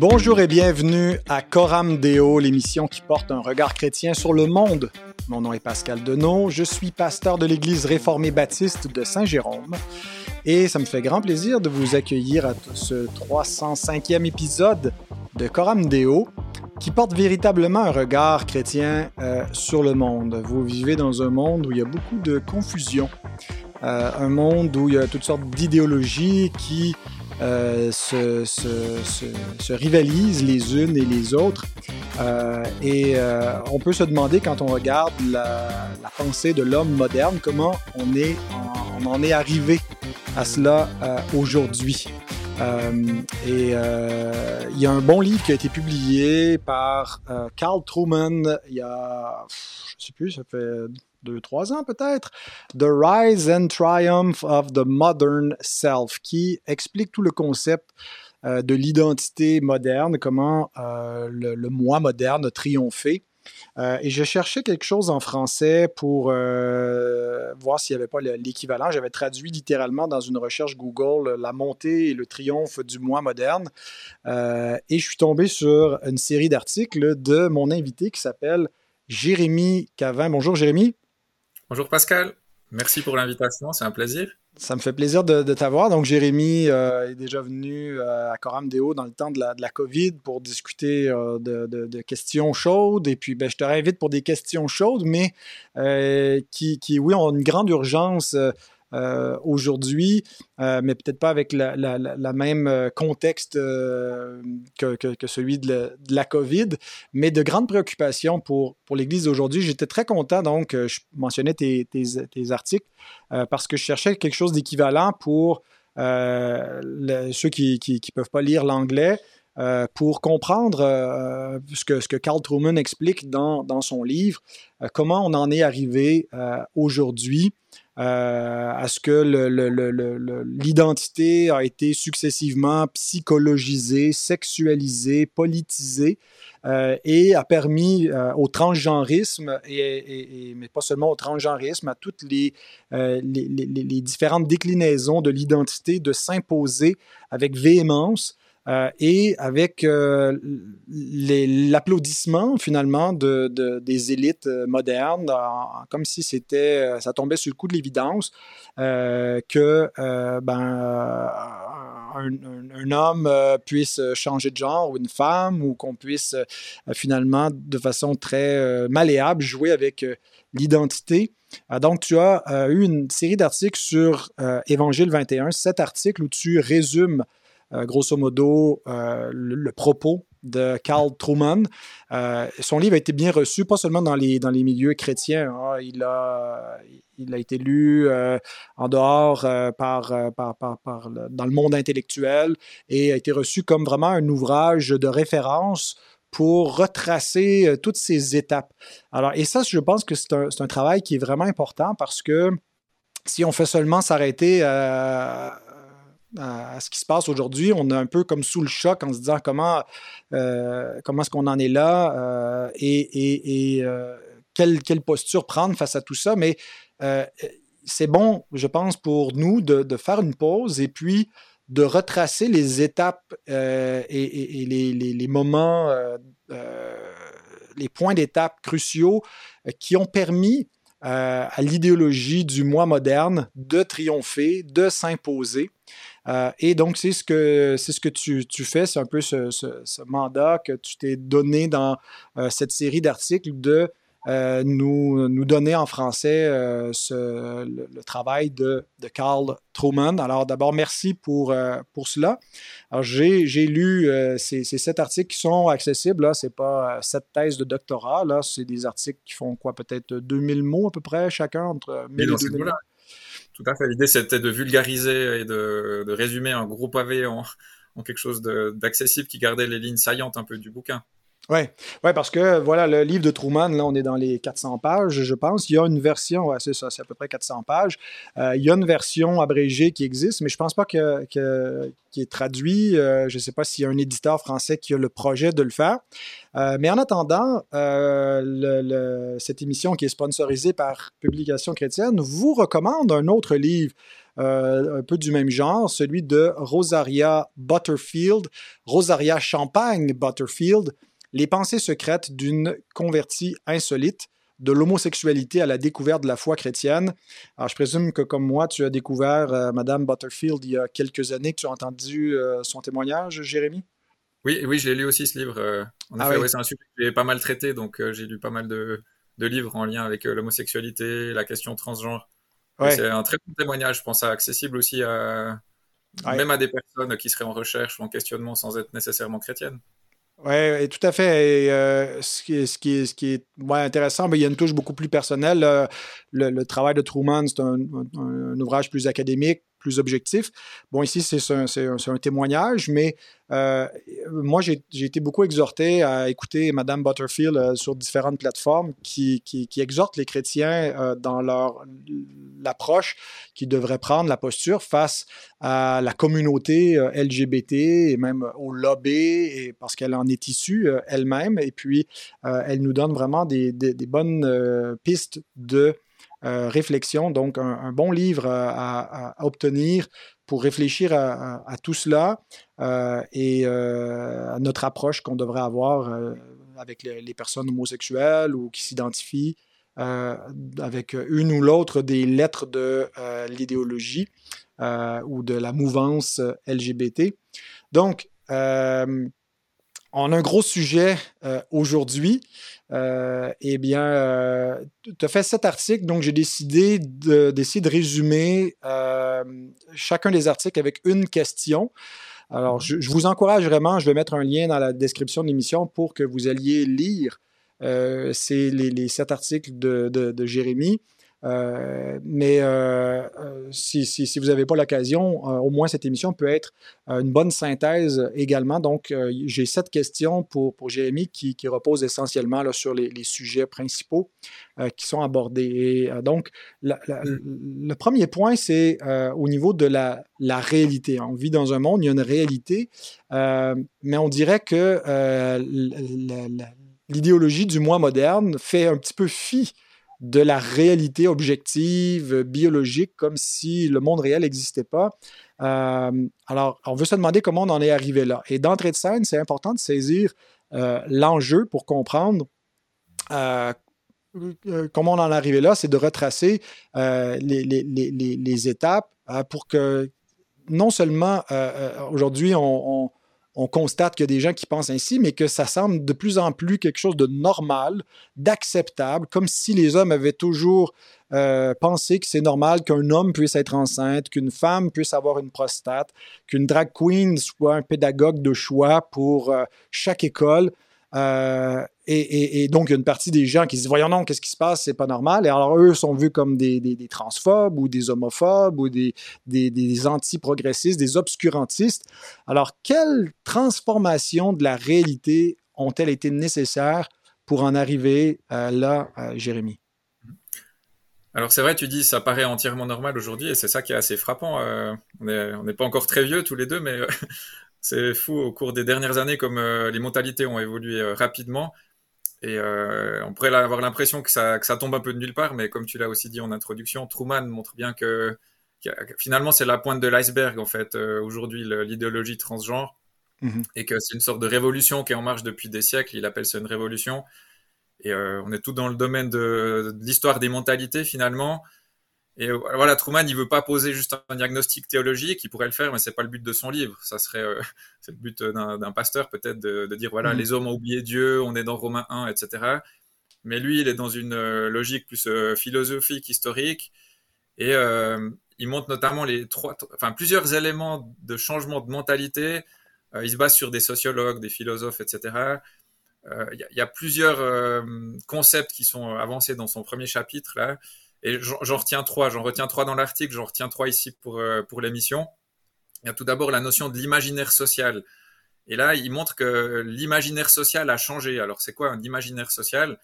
Bonjour et bienvenue à Coram Deo, l'émission qui porte un regard chrétien sur le monde. Mon nom est Pascal Denot, je suis pasteur de l'Église réformée baptiste de Saint-Jérôme et ça me fait grand plaisir de vous accueillir à ce 305e épisode de Coram Deo qui porte véritablement un regard chrétien euh, sur le monde. Vous vivez dans un monde où il y a beaucoup de confusion, euh, un monde où il y a toutes sortes d'idéologies qui euh, se, se, se, rivalisent les unes et les autres. Euh, et euh, on peut se demander quand on regarde la, pensée de l'homme moderne, comment on, est en est arrivé à cela aujourd'hui. et il y a un bon livre qui a été publié par Carl Truman il y a, je sais plus, ça fait deux, trois ans peut-être, The Rise and Triumph of the Modern Self, qui explique tout le concept euh, de l'identité moderne, comment euh, le, moi moderne a triomphé. Euh, et je cherchais quelque chose en français pour voir s'il n'y avait pas l'équivalent. J'avais traduit littéralement dans une recherche Google la montée et le triomphe du moi moderne. et je suis tombé sur une série d'articles de mon invité qui s'appelle Jérémy Cavin. Bonjour Jérémy. Bonjour Pascal, merci pour l'invitation, c'est un plaisir. Ça me fait plaisir de, t'avoir. Donc, Jérémy euh, est déjà venu euh, à Coram Deo dans le temps de la, de la COVID pour discuter euh, de, de, questions chaudes. Et puis, ben, je te réinvite pour des questions chaudes, mais qui, qui, oui, ont une grande urgence euh, aujourd'hui, euh, mais peut-être pas avec la, même euh, contexte que, celui de, la COVID, mais de grandes préoccupations pour, l'Église d'aujourd'hui. J'étais très content, donc, je mentionnais tes, articles, parce que je cherchais quelque chose d'équivalent pour ceux qui ne peuvent pas lire l'anglais. Pour comprendre ce, que, ce Carl Truman explique dans, son livre, comment on en est arrivé aujourd'hui euh, à ce que l'identité a été successivement psychologisée, sexualisée, politisée euh, et a permis euh, au transgenrisme, et, mais pas seulement au transgenrisme, à toutes les différentes déclinaisons de l'identité de s'imposer avec véhémence euh, et avec euh, l'applaudissement finalement de, des élites euh, modernes, comme si c'était, ça tombait sur le coup de l'évidence que ben, un, homme puisse changer de genre ou une femme ou qu'on puisse finalement de façon très malléable jouer avec l'identité. donc, tu as eu une série d'articles sur Évangile 21, sept articles où tu résumes euh, grosso modo, euh, le, propos de Carl Truman. Euh, son livre a été bien reçu, pas seulement dans les, dans les milieux chrétiens. Hein. il, a, il a été lu en dehors par, par, par, dans le monde intellectuel et a été reçu comme vraiment un ouvrage de référence pour retracer toutes ces étapes. Alors, et ça, je pense que c'est un, un, travail qui est vraiment important parce que si on fait seulement s'arrêter à, ce qui se passe aujourd'hui. On est un peu comme sous le choc en se disant comment, euh, comment est-ce qu'on en est là euh, et, euh, quelle, quelle, posture prendre face à tout ça. Mais c'est bon, je pense, pour nous de, faire une pause et puis de retracer les étapes et, les, moments, les points d'étape cruciaux qui ont permis à l'idéologie du moi moderne de triompher, de s'imposer. Euh, et donc, c'est ce que, c'est ce que tu, tu fais, c'est un peu ce, ce, mandat que tu t'es donné dans euh, cette série d'articles de euh, nous, nous donner en français ce, le, travail de, de Carl Truman. Alors, d'abord, merci pour, pour cela. Alors, j'ai, j'ai lu ces, ces, sept articles qui sont accessibles. Là, c'est pas sept thèses de doctorat. Là, c'est des articles qui font quoi, peut-être 2000 mots à peu près chacun, entre 1000 et 2000 mots. Tout à fait. L'idée, c'était de vulgariser et de, résumer un gros pavé en, en quelque chose d'accessible qui gardait les lignes saillantes un peu du bouquin. Oui, ouais, parce que voilà, le livre de Truman, là, on est dans les 400 pages, je pense. Il y a une version, ouais, c'est ça, c'est à peu près 400 pages. Euh, il y a une version abrégée qui existe, mais je pense pas que, est traduit. Euh, je sais pas s'il y a un éditeur français qui a le projet de le faire. Euh, mais en attendant, le, cette émission qui est sponsorisée par Publication chrétienne vous recommande un autre livre un peu du même genre, celui de Rosaria Butterfield, Rosaria Champagne Butterfield, Les pensées secrètes d'une convertie insolite de l'homosexualité à la découverte de la foi chrétienne. Alors, je présume que comme moi, tu as découvert euh, Madame Butterfield il y a quelques années, que tu as entendu euh, son témoignage, Jérémy? Oui, oui, je l'ai lu aussi ce livre. Euh, en ah effet, c'est un sujet que j'ai pas mal traité, donc j'ai lu pas mal de, livres en lien avec l'homosexualité, la question transgenre. C'est un très bon témoignage, je pense, accessible aussi à, même à des personnes qui seraient en recherche ou en questionnement sans être nécessairement chrétiennes. Oui, tout à fait. Et, euh, ce, qui est, intéressant, il y a une touche beaucoup plus personnelle. Euh, le, travail de Truman, c'est un, ouvrage plus académique, plus objectif. Bon, ici, c'est un, témoignage, mais euh, moi, j'ai été beaucoup exhorté à écouter Madame Butterfield euh, sur différentes plateformes qui, qui, exhortent les chrétiens euh, dans leur l'approche qu'ils devraient prendre, la posture face à la communauté LGBT et même au lobby, parce qu'elle en est issue elle-même. Et puis, elle nous donne vraiment des bonnes pistes de euh, réflexion, donc un, bon livre à, obtenir pour réfléchir à, tout cela euh, et euh, à notre approche qu'on devrait avoir avec les, personnes homosexuelles ou qui s'identifient avec une ou l'autre des lettres de l'idéologie ou de la mouvance LGBT. Donc, on a un gros sujet aujourd'hui. Euh, eh bien, euh, tu as fait cet article, donc j'ai décidé d'essayer de, résumer euh, chacun des articles avec une question. Alors, je, vous encourage vraiment, je vais mettre un lien dans la description de l'émission pour que vous alliez lire ces, les, sept articles de, de Jérémy. Euh, mais euh, euh, si, si, vous n'avez pas l'occasion, au moins cette émission peut être une bonne synthèse également. Donc, j'ai sept questions pour, pour Jérémy qui, qui reposent essentiellement là, sur les, les, sujets principaux qui sont abordés. Et, donc, mm. le premier point, c'est au niveau de la, la, réalité. On vit dans un monde, il y a une réalité, mais on dirait que l'idéologie du moi moderne fait un petit peu fi de la réalité objective, biologique, comme si le monde réel n'existait pas. Euh, alors, on veut se demander comment on en est arrivé là. Et d'entrée de scène, c'est important de saisir euh, l'enjeu pour comprendre euh, comment on en est arrivé là, c'est de retracer les, étapes pour que non seulement aujourd'hui on constate qu'il y a des gens qui pensent ainsi, mais que ça semble de plus en plus quelque chose de normal, d'acceptable, comme si les hommes avaient toujours euh, pensé que c'est normal qu'un homme puisse être enceinte, qu'une femme puisse avoir une prostate, qu'une drag queen soit un pédagogue de choix pour euh, chaque école. Euh, et, donc, il y a une partie des gens qui se disent Voyons non, qu'est-ce qui se passe? C'est pas normal. Et alors, eux sont vus comme des, transphobes ou des homophobes ou des, des anti-progressistes, des obscurantistes. Alors, quelles transformations de la réalité ont-elles été nécessaires pour en arriver euh, là, euh, Jérémy? Alors c'est vrai, tu dis ça paraît entièrement normal aujourd'hui et c'est ça qui est assez frappant. on n'est pas encore très vieux tous les deux, mais c'est fou au cours des dernières années comme les mentalités ont évolué rapidement et euh, on pourrait avoir l'impression que ça, que ça tombe un peu de nulle part, mais comme tu l'as aussi dit en introduction, Truman montre bien que, finalement c'est la pointe de l'iceberg en fait euh, aujourd'hui l'idéologie transgenre mhm. et que c'est une sorte de révolution qui est en marche depuis des siècles. Il appelle ça une révolution. Et euh, on est tout dans le domaine de, de l'histoire des mentalités finalement. Et euh, voilà, Truman, il veut pas poser juste un diagnostic théologique, il pourrait le faire, mais c'est pas le but de son livre. Ça serait, euh, c'est le but d'un pasteur peut-être de, de, dire voilà, mm. les hommes ont oublié Dieu, on est dans Romains 1, etc. Mais lui, il est dans une euh, logique plus philosophique, historique, et il montre notamment les trois, enfin plusieurs éléments de changement de mentalité. il se base sur des sociologues, des philosophes, etc. Il y, y, a plusieurs concepts qui sont avancés dans son premier chapitre là et j'en retiens trois. J'en retiens trois dans l'article, j'en retiens trois ici pour, euh, pour l'émission. Il y a tout d'abord la notion de l'imaginaire social. Et là, il montre que l'imaginaire social a changé. Alors, c'est quoi un imaginaire social?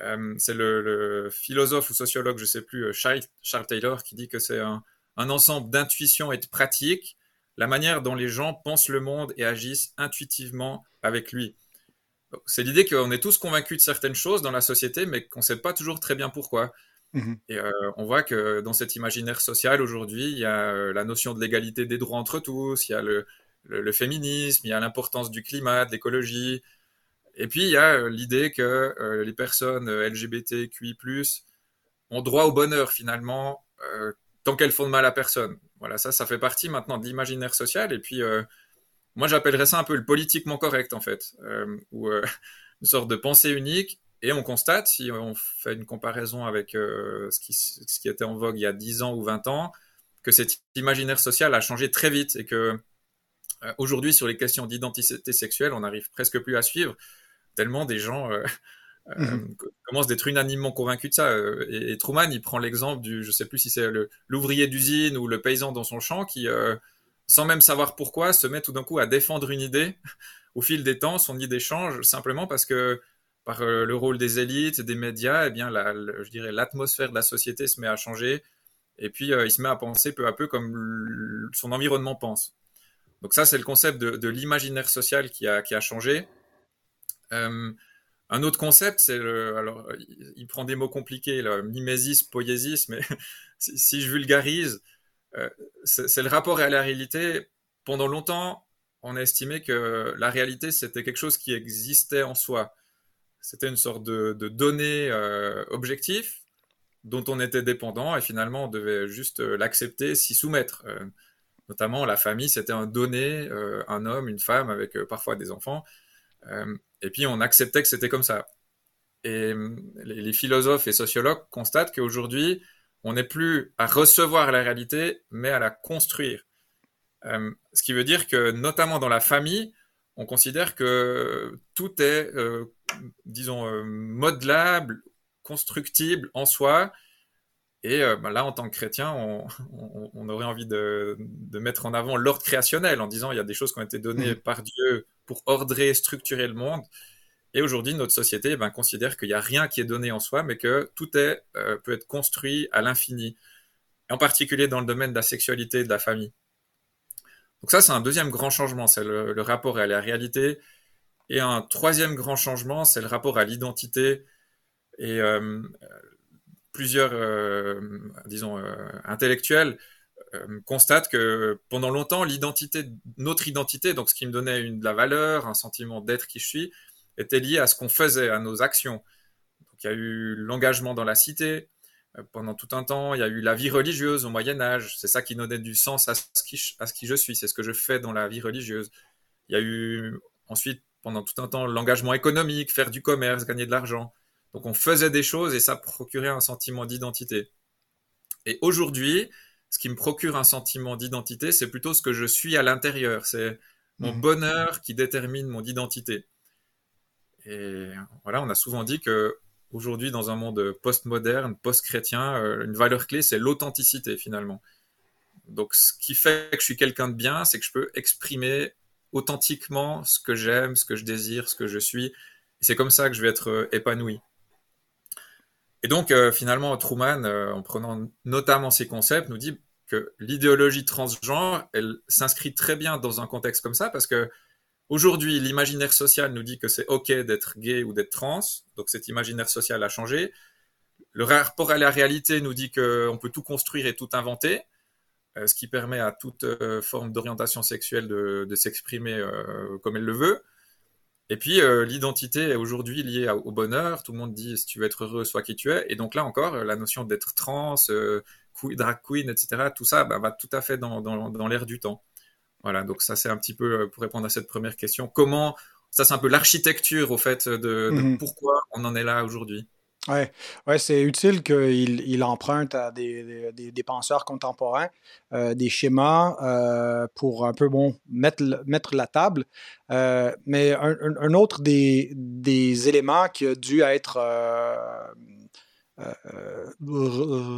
Euh, C'est le, philosophe ou sociologue, je ne sais plus, euh, Charles, Taylor, qui dit que c'est un, un, ensemble d'intuitions et de pratiques, la manière dont les gens pensent le monde et agissent intuitivement avec lui. C'est l'idée qu'on est tous convaincus de certaines choses dans la société, mais qu'on ne sait pas toujours très bien pourquoi. Mmh et on voit que dans cet imaginaire social aujourd'hui, il y a la notion de l'égalité des droits entre tous, il y a le, féminisme, il y a l'importance du climat, de l'écologie, et puis il y a l'idée que les personnes LGBTQI+ ont droit au bonheur finalement tant qu'elles font de mal à personne. Voilà, ça, ça fait partie maintenant de l'imaginaire social. Et puis, moi, j'appellerais ça un peu le politiquement correct, en fait, ou une sorte de pensée unique et on constate, si on fait une comparaison avec euh, ce, qui, ce, qui, était en vogue il y a 10 ans ou 20 ans, que cet imaginaire social a changé très vite et que euh, aujourd'hui, sur les questions d'identité sexuelle, on n'arrive presque plus à suivre, tellement des gens euh, mmh. commencent d'être unanimement convaincus de ça. Et, Truman, il prend l'exemple du, je sais plus si c'est l'ouvrier d'usine ou le paysan dans son champ qui, sans même savoir pourquoi, se met tout d'un coup à défendre une idée au fil des temps, son idée change simplement parce que par euh, le rôle des élites, des médias, eh bien, je dirais, l'atmosphère de la société se met à changer. Et puis, euh, il se met à penser peu à peu comme son environnement pense. Donc ça, c'est le concept de, l'imaginaire social qui a, qui a changé. Euh, un autre concept, c'est alors, il, prend des mots compliqués, le mimésis, poésis, mais si, je vulgarise, c'est le rapport à la réalité. Pendant longtemps, on a estimé que la réalité, c'était quelque chose qui existait en soi. C'était une sorte de, données euh, objectif dont on était dépendant et finalement on devait juste euh, l'accepter, s'y soumettre. Euh, notamment la famille, c'était un donné, un homme, une femme avec parfois des enfants. et puis on acceptait que c'était comme ça. Et les, philosophes et sociologues constatent qu'aujourd'hui, on n'est plus à recevoir la réalité, mais à la construire. ce qui veut dire que, notamment dans la famille, on considère que tout est, euh, disons, euh, modelable, constructible en soi. Et euh, bah là, en tant que chrétien, on, aurait envie de, mettre en avant l'ordre créationnel en disant il y a des choses qui ont été données mmh. par Dieu pour ordrer, structurer le monde. Et aujourd'hui, notre société eh ben, considère qu'il n'y a rien qui est donné en soi, mais que tout est, peut être construit à l'infini. En particulier dans le domaine de la sexualité et de la famille. Donc ça, c'est un deuxième grand changement, c'est le, rapport à la réalité. Et un troisième grand changement, c'est le rapport à l'identité. Et euh, plusieurs, euh, disons, euh, intellectuels constatent que pendant longtemps, l'identité, notre identité, donc ce qui me donnait de la valeur, un sentiment d'être qui je suis, était lié à ce qu'on faisait, à nos actions. Donc il y a eu l'engagement dans la cité, pendant tout un temps. Il y a eu la vie religieuse au Moyen Âge. C'est ça qui donnait du sens à ce qui je suis. C'est ce que je fais dans la vie religieuse. Il y a eu ensuite, pendant tout un temps, l'engagement économique, faire du commerce, gagner de l'argent. Donc on faisait des choses et ça procurait un sentiment d'identité. Et aujourd'hui, ce qui me procure un sentiment d'identité, c'est plutôt ce que je suis à l'intérieur. C'est mon mmh. bonheur qui détermine mon identité. Et voilà, on a souvent dit que aujourd'hui dans un monde post-moderne, post-chrétien, euh, une valeur clé, c'est l'authenticité finalement. Donc ce qui fait que je suis quelqu'un de bien, c'est que je peux exprimer authentiquement ce que j'aime, ce que je désire, ce que je suis. C'est comme ça que je vais être euh, épanoui. Et donc euh, finalement, Truman, en prenant notamment ces concepts, nous dit que l'idéologie transgenre, elle s'inscrit très bien dans un contexte comme ça parce que Aujourd'hui, l'imaginaire social nous dit que c'est OK d'être gay ou d'être trans, donc cet imaginaire social a changé. Le rapport à la réalité nous dit qu'on peut tout construire et tout inventer, euh, ce qui permet à toute euh, forme d'orientation sexuelle de, s'exprimer euh, comme elle le veut. Et puis l'identité est aujourd'hui liée au bonheur. Tout le monde dit si tu veux être heureux, sois qui tu es. Et donc là encore, la notion d'être trans, drag queen, etc., tout ça bah, va tout à fait dans, dans l'air du temps. Voilà, donc ça c'est un petit peu euh, pour répondre à cette première question. Comment, ça c'est un peu l'architecture au fait de, mhm. pourquoi on en est là aujourd'hui. Ouais, ouais c'est utile qu'il il emprunte à des, des, penseurs contemporains euh, des schémas euh, pour un peu bon mettre, mettre la table. mais un, autre des, des, éléments qui a dû être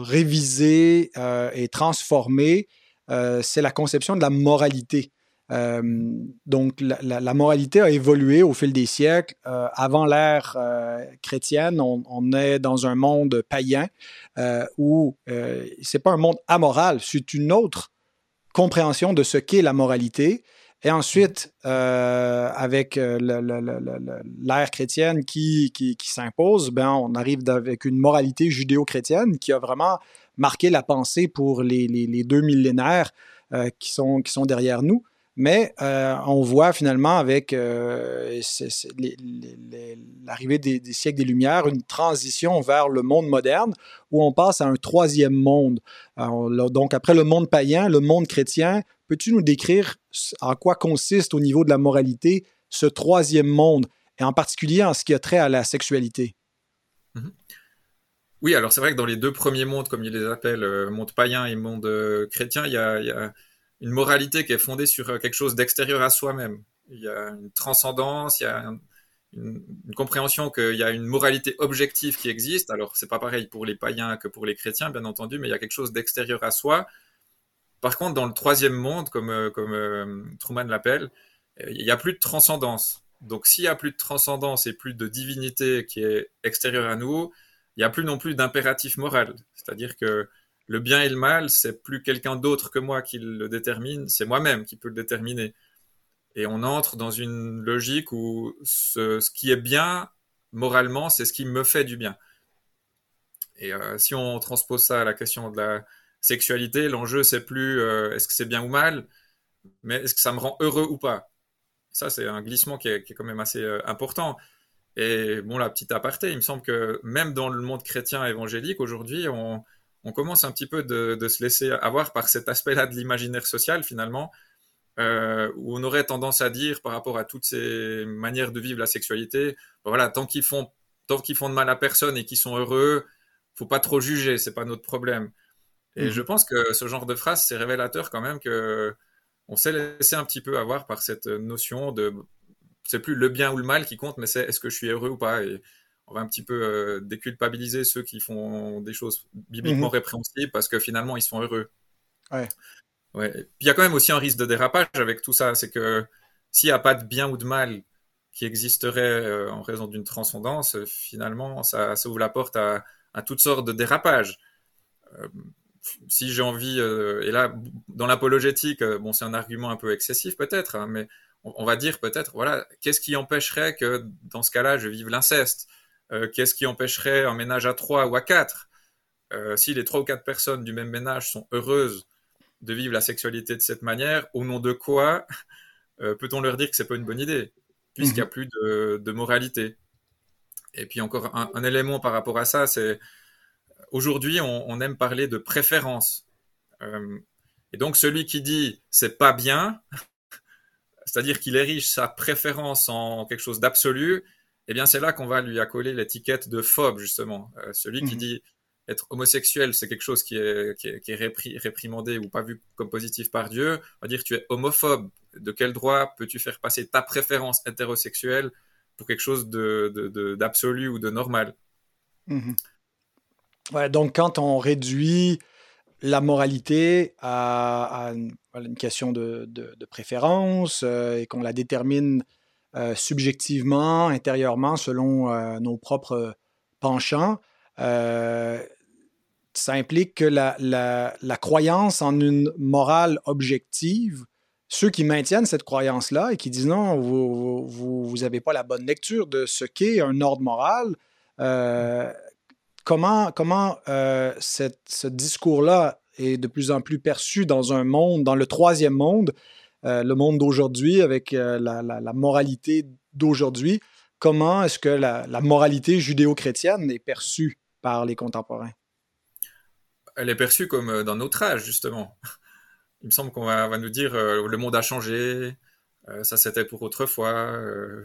révisé et transformé, euh, c'est la conception de la moralité. Euh, donc, la, moralité a évolué au fil des siècles. Euh, avant l'ère chrétienne, on, est dans un monde païen où c'est pas un monde amoral, c'est une autre compréhension de ce qu'est la moralité. Et ensuite, euh, avec euh, l'ère chrétienne qui, s'impose, ben, on arrive avec une moralité judéo-chrétienne qui a vraiment marqué la pensée pour les, deux millénaires euh, qui sont derrière nous. Mais on voit finalement avec l'arrivée des, siècles des Lumières une transition vers le monde moderne où on passe à un troisième monde. donc après le monde païen, le monde chrétien Peux-tu nous décrire en quoi consiste au niveau de la moralité ce troisième monde, et en particulier en ce qui a trait à la sexualité? Mhm. Oui, alors c'est vrai que dans les deux premiers mondes, comme ils les appellent, euh, monde païen et monde euh, chrétien, il y, a, une moralité qui est fondée sur euh, quelque chose d'extérieur à soi-même. Il y a une transcendance, il y a une, compréhension qu'il y a une moralité objective qui existe. Alors c'est pas pareil pour les païens que pour les chrétiens, bien entendu, mais il y a quelque chose d'extérieur à soi par contre, dans le troisième monde, comme, euh, comme euh, Truman l'appelle, il n'y a plus de transcendance. Donc, s'il n'y a plus de transcendance et plus de divinité qui est extérieure à nous, il n'y a plus non plus d'impératif moral. C'est-à-dire que le bien et le mal, c'est plus quelqu'un d'autre que moi qui le détermine, c'est moi-même qui peut le déterminer. Et on entre dans une logique où ce, qui est bien moralement, c'est ce qui me fait du bien. Et euh, si on transpose ça à la question de la, sexualité, l'enjeu c'est plus euh, est-ce que c'est bien ou mal, mais est-ce que ça me rend heureux ou pas? Ça c'est un glissement qui est, quand même assez euh, important. Et bon, la petite aparté, il me semble que même dans le monde chrétien évangélique aujourd'hui, on, commence un petit peu de, se laisser avoir par cet aspect-là de l'imaginaire social finalement, euh, où on aurait tendance à dire par rapport à toutes ces manières de vivre la sexualité, ben voilà, tant qu'ils font tant qu'ils font de mal à personne et qu'ils sont heureux, faut pas trop juger, c'est pas notre problème. Et je mhm. pense que ce genre de phrase, c'est révélateur quand même que on s'est laissé un petit peu avoir par cette notion de c'est plus le bien ou le mal qui compte, mais c'est est-ce que je suis heureux ou pas. Et on va un petit peu euh, déculpabiliser ceux qui font des choses bibliquement mhm. répréhensibles parce que finalement ils sont heureux. Ouais. Ouais. Puis il y a quand même aussi un risque de dérapage avec tout ça, c'est que s'il n'y a pas de bien ou de mal qui existerait euh, en raison d'une transcendance, finalement ça, ça, ouvre la porte à, à toutes sortes de dérapages. Euh, si j'ai envie, et là, dans l'apologétique, bon, c'est un argument un peu excessif peut-être, hein, mais on, va dire peut-être, voilà, qu'est-ce qui empêcherait que dans ce cas-là, je vive l'inceste? Euh, Qu'est-ce qui empêcherait un ménage à trois ou à quatre? Si les trois ou quatre personnes du même ménage sont heureuses de vivre la sexualité de cette manière, au nom de quoi peut-on leur dire que c'est pas une bonne idée, puisqu'il n'y a mhm. plus de, moralité? Et puis encore un élément par rapport à ça, c'est aujourd'hui, on, aime parler de préférence. Euh, et donc, celui qui dit c'est pas bien, c'est-à-dire qu'il érige sa préférence en quelque chose d'absolu, eh bien, c'est là qu'on va lui accoler l'étiquette de phobe, justement. Euh, celui qui mhm. dit être homosexuel, c'est quelque chose qui est, qui réprimandé ou pas vu comme positif par Dieu, on va dire tu es homophobe. De quel droit peux-tu faire passer ta préférence hétérosexuelle pour quelque chose d'absolu de, ou de normal? Mhm donc, quand on réduit la moralité à, une, question de, préférence euh, et qu'on la détermine subjectivement, intérieurement, selon euh, nos propres penchants, ça implique que la, croyance en une morale objective, ceux qui maintiennent cette croyance-là et qui disent non, vous n'avez pas la bonne lecture de ce qu'est un ordre moral, comment, comment euh, ce discours-là est de plus en plus perçu dans un monde, dans le troisième monde, euh, le monde d'aujourd'hui, avec euh, la, moralité d'aujourd'hui. Comment est-ce que la, moralité judéo-chrétienne est perçue par les contemporains? Elle est perçue comme dans notre âge, justement. Il me semble qu'on va, nous dire le monde a changé, ça c'était pour autrefois,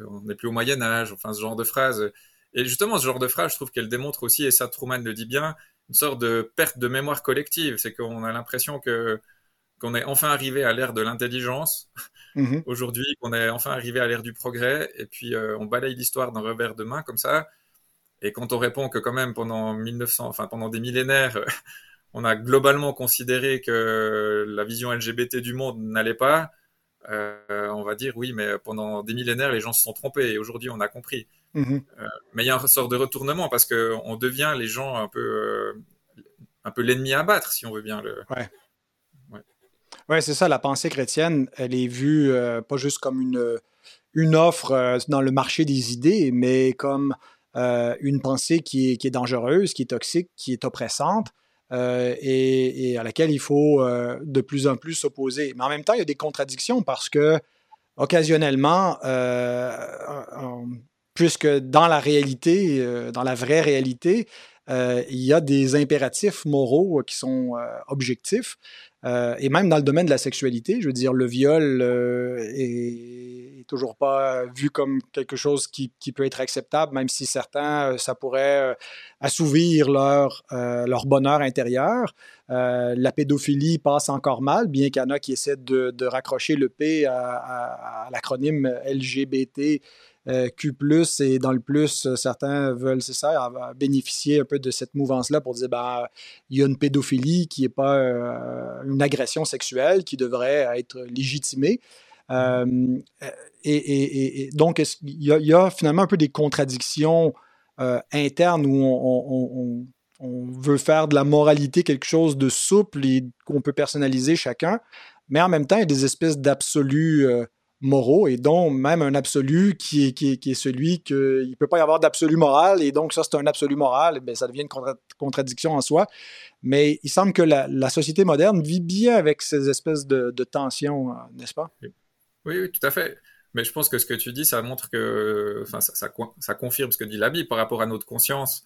on n'est plus au Moyen Âge, enfin ce genre de phrases et justement, ce genre de phrase, je trouve qu'elle démontre aussi, et ça Truman le dit bien, une sorte de perte de mémoire collective. C'est qu'on a l'impression que qu'on est enfin arrivé à l'ère de l'intelligence mhm. aujourd'hui, qu'on est enfin arrivé à l'ère du progrès, et puis euh, on balaye l'histoire d'un revers de main comme ça. Et quand on répond que quand même pendant 1900, enfin pendant des millénaires, on a globalement considéré que la vision LGBT du monde n'allait pas, euh, on va dire oui, mais pendant des millénaires, les gens se sont trompés et aujourd'hui, on a compris. Mhm. Euh, mais il y a un sort de retournement parce qu'on devient les gens un peu, un peu l'ennemi à battre, si on veut bien le. Ouais. Oui, c'est ça. La pensée chrétienne, elle est vue euh, pas juste comme une, une offre euh, dans le marché des idées, mais comme euh, une pensée qui est, qui est, dangereuse, qui est toxique, qui est oppressante. Et, et, à laquelle il faut de plus en plus s'opposer. Mais en même temps, il y a des contradictions parce que occasionnellement, puisque dans la réalité, dans la vraie réalité, il y a des impératifs moraux qui sont objectifs. Euh, et même dans le domaine de la sexualité, je veux dire, le viol euh, est, toujours pas vu comme quelque chose qui, peut être acceptable, même si certains, euh, ça pourrait assouvir leur, bonheur intérieur. la pédophilie passe encore mal, bien qu'il y en a qui essaient de, raccrocher le P à l'acronyme LGBT euh, Q+, et dans le plus, euh, certains veulent, c'est ça, bénéficier un peu de cette mouvance-là pour dire, ben, il y a une pédophilie qui n'est pas euh, une agression sexuelle qui devrait être légitimée. et, donc, il y, a, finalement un peu des contradictions internes où on, veut faire de la moralité quelque chose de souple et qu'on peut personnaliser chacun, mais en même temps, il y a des espèces d'absolus moraux et dont même un absolu qui est, qui est, celui qu'il ne peut pas y avoir d'absolu moral et donc ça c'est un absolu moral, bien, ça devient une contradiction en soi. Mais il semble que la, société moderne vit bien avec ces espèces de, tensions, euh, n'est-ce pas? Oui. oui, tout à fait. Mais je pense que ce que tu dis, ça montre que, enfin, ça, ça, confirme ce que dit la Bible par rapport à notre conscience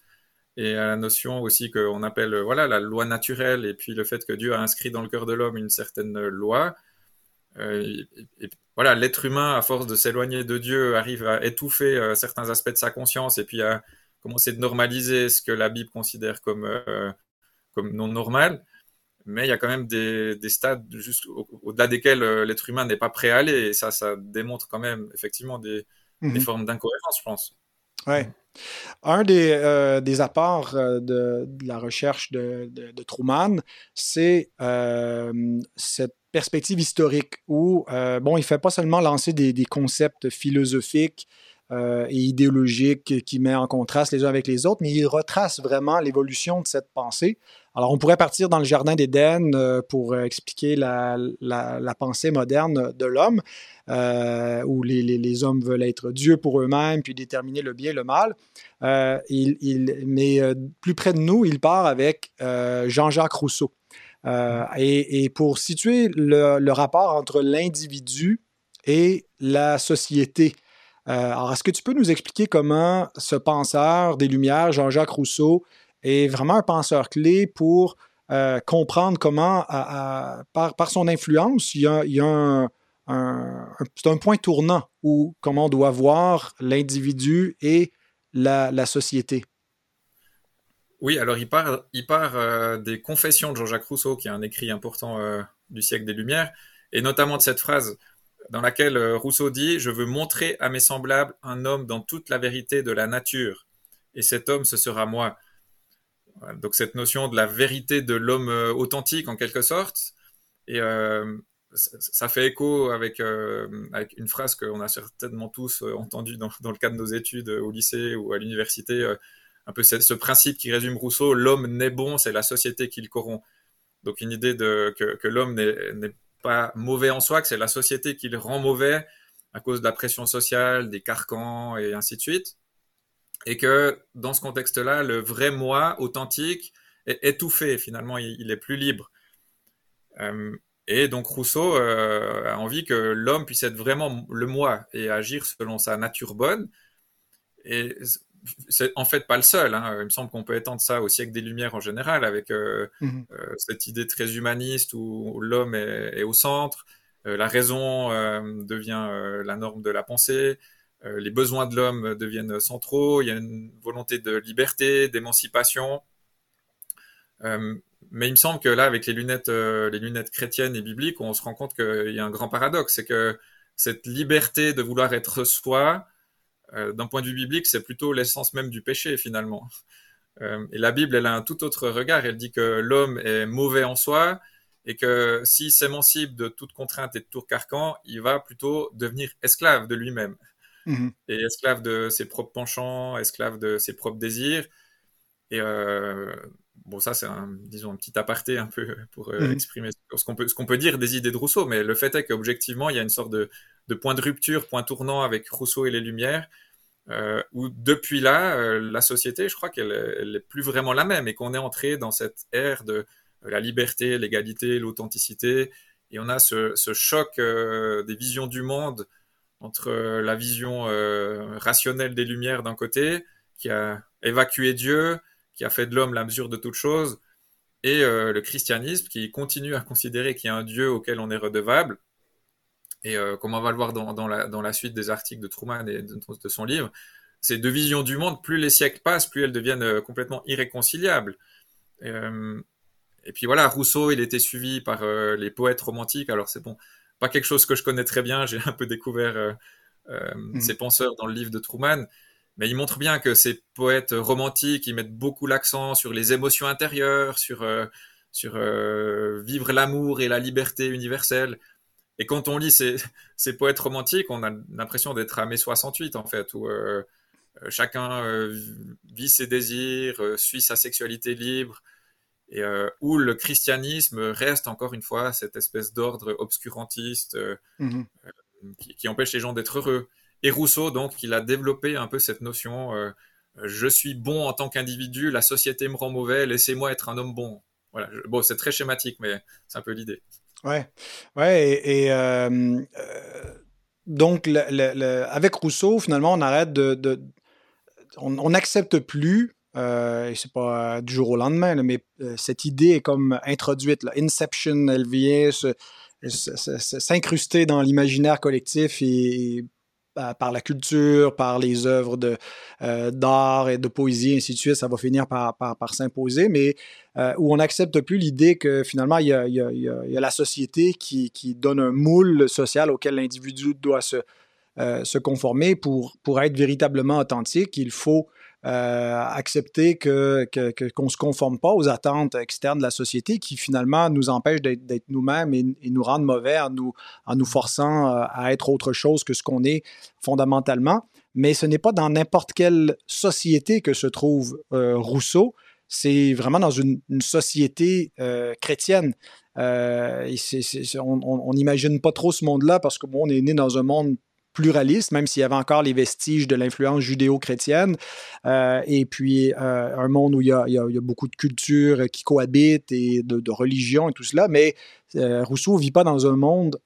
et à la notion aussi qu'on appelle, voilà, la loi naturelle et puis le fait que Dieu a inscrit dans le cœur de l'homme une certaine loi. Euh, et, voilà, l'être humain, à force de s'éloigner de Dieu, arrive à étouffer euh, certains aspects de sa conscience et puis à commencer de normaliser ce que la Bible considère comme, euh, comme non normal. Mais il y a quand même des, des stades juste au-delà desquels l'être humain n'est pas prêt à aller. Et ça, ça démontre quand même effectivement des, des mhm. formes d'incohérence, je pense. Ouais. Un des, des apports de, de, la recherche de, Truman, c'est cette perspective historique où, euh, bon, il fait pas seulement lancer des, concepts philosophiques euh, et idéologiques qui met en contraste les uns avec les autres, mais il retrace vraiment l'évolution de cette pensée. Alors, on pourrait partir dans le Jardin d'Éden euh, pour expliquer la, pensée moderne de l'homme, où les, hommes veulent être Dieu pour eux-mêmes, puis déterminer le bien et le mal. mais plus près de nous, il part avec Jean-Jacques Rousseau. Euh, et, pour situer le, rapport entre l'individu et la société, euh, alors est-ce que tu peux nous expliquer comment ce penseur des Lumières, Jean-Jacques Rousseau, est vraiment un penseur clé pour euh, comprendre comment, par, son influence, il y a, un, point tournant où comment on doit voir l'individu et la société? Oui, alors il part, euh, des Confessions de Jean-Jacques Rousseau, qui est un écrit important euh, du siècle des Lumières, et notamment de cette phrase dans laquelle euh, Rousseau dit Je veux montrer à mes semblables un homme dans toute la vérité de la nature, et cet homme, ce sera moi. Donc cette notion de la vérité de l'homme authentique, en quelque sorte, et ça fait écho avec, avec une phrase qu'on a certainement tous entendue dans, le cadre de nos études au lycée ou à l'université un peu ce principe qui résume Rousseau, l'homme n'est bon, c'est la société qui le corrompt. Donc une idée de, que, l'homme n'est pas mauvais en soi, que c'est la société qui le rend mauvais à cause de la pression sociale, des carcans et ainsi de suite. Et que dans ce contexte-là, le vrai moi authentique est étouffé, finalement, il, est plus libre. Euh, et donc Rousseau euh, a envie que l'homme puisse être vraiment le moi et agir selon sa nature bonne. C'est en fait pas le seul. Hein. Il me semble qu'on peut étendre ça au siècle des Lumières en général, avec euh, mhm. euh, cette idée très humaniste où l'homme est, au centre, euh, la raison devient la norme de la pensée, les besoins de l'homme deviennent centraux, il y a une volonté de liberté, d'émancipation. mais il me semble que là, avec les lunettes, les lunettes chrétiennes et bibliques, on se rend compte qu'il y a un grand paradoxe, c'est que cette liberté de vouloir être soi, euh, d'un point de vue biblique, c'est plutôt l'essence même du péché finalement. Euh, et la Bible, elle a un tout autre regard. Elle dit que l'homme est mauvais en soi et que s'il s'émancipe de toute contrainte et de tout carcan, il va plutôt devenir esclave de lui-même. Mhm. Et esclave de ses propres penchants, esclave de ses propres désirs. Et, euh, bon, ça, c'est un, disons, un petit aparté un peu pour mhm. exprimer ce qu'on peut, ce qu'on peut dire des idées de Rousseau, mais le fait est qu'objectivement, il y a une sorte de, de point de rupture, point tournant avec Rousseau et les Lumières, euh, où depuis là, euh, la société, je crois qu'elle n'est plus vraiment la même et qu'on est entré dans cette ère de euh, la liberté, l'égalité, l'authenticité. Et on a ce, ce choc des visions du monde entre la vision rationnelle des Lumières d'un côté, qui a évacué Dieu, qui a fait de l'homme la mesure de toute chose, et le christianisme qui continue à considérer qu'il y a un Dieu auquel on est redevable, et euh, comme on va le voir dans, dans, la, dans, la, suite des articles de Truman et de, de, son livre, ces deux visions du monde, plus les siècles passent, plus elles deviennent euh, complètement irréconciliables. Euh, et puis voilà, Rousseau, il était suivi par euh, les poètes romantiques. Alors c'est bon, pas quelque chose que je connais très bien. J'ai un peu découvert mmh. ces penseurs dans le livre de Truman. Mais il montre bien que ces poètes romantiques, ils mettent beaucoup l'accent sur les émotions intérieures, sur, sur vivre l'amour et la liberté universelle. Et quand on lit ces, ces poètes romantiques, on a l'impression d'être à mai 68, en fait, où euh, euh, chacun euh, vit ses désirs, suit sa sexualité libre, et où le christianisme reste encore une fois cette espèce d'ordre obscurantiste mhm. qui, qui, empêche les gens d'être heureux. Et Rousseau, donc, il a développé un peu cette notion je suis bon en tant qu'individu, la société me rend mauvais, laissez-moi être un homme bon. Voilà. Bon, c'est très schématique, mais c'est un peu l'idée. Ouais, ouais, et, euh, euh, donc avec Rousseau, finalement, on arrête de, on n'accepte plus, euh, c'est pas du jour au lendemain, mais cette idée est comme introduite, là. Inception, elle vient s'incruster dans l'imaginaire collectif et par la culture, par les œuvres euh, d'art et de poésie, ainsi de suite, ça va finir par, s'imposer, mais euh, où on n'accepte plus l'idée que finalement, il y a, la société qui, donne un moule social auquel l'individu doit se, euh, conformer pour, pour être véritablement authentique. Il faut euh, accepter que, qu'on ne se conforme pas aux attentes externes de la société qui finalement nous empêchent d'être, nous-mêmes et, nous rendent mauvais en nous, en nous forçant euh, à être autre chose que ce qu'on est fondamentalement. Mais ce n'est pas dans n'importe quelle société que se trouve euh, Rousseau, c'est vraiment dans une, société chrétienne. on n'imagine pas trop ce monde-là parce que bon, on est né dans un monde pluraliste, même s'il y avait encore les vestiges de l'influence judéo-chrétienne, euh, et puis euh, un monde où il y, a, beaucoup de cultures qui cohabitent et de, religions et tout cela, mais euh, Rousseau vit pas dans un monde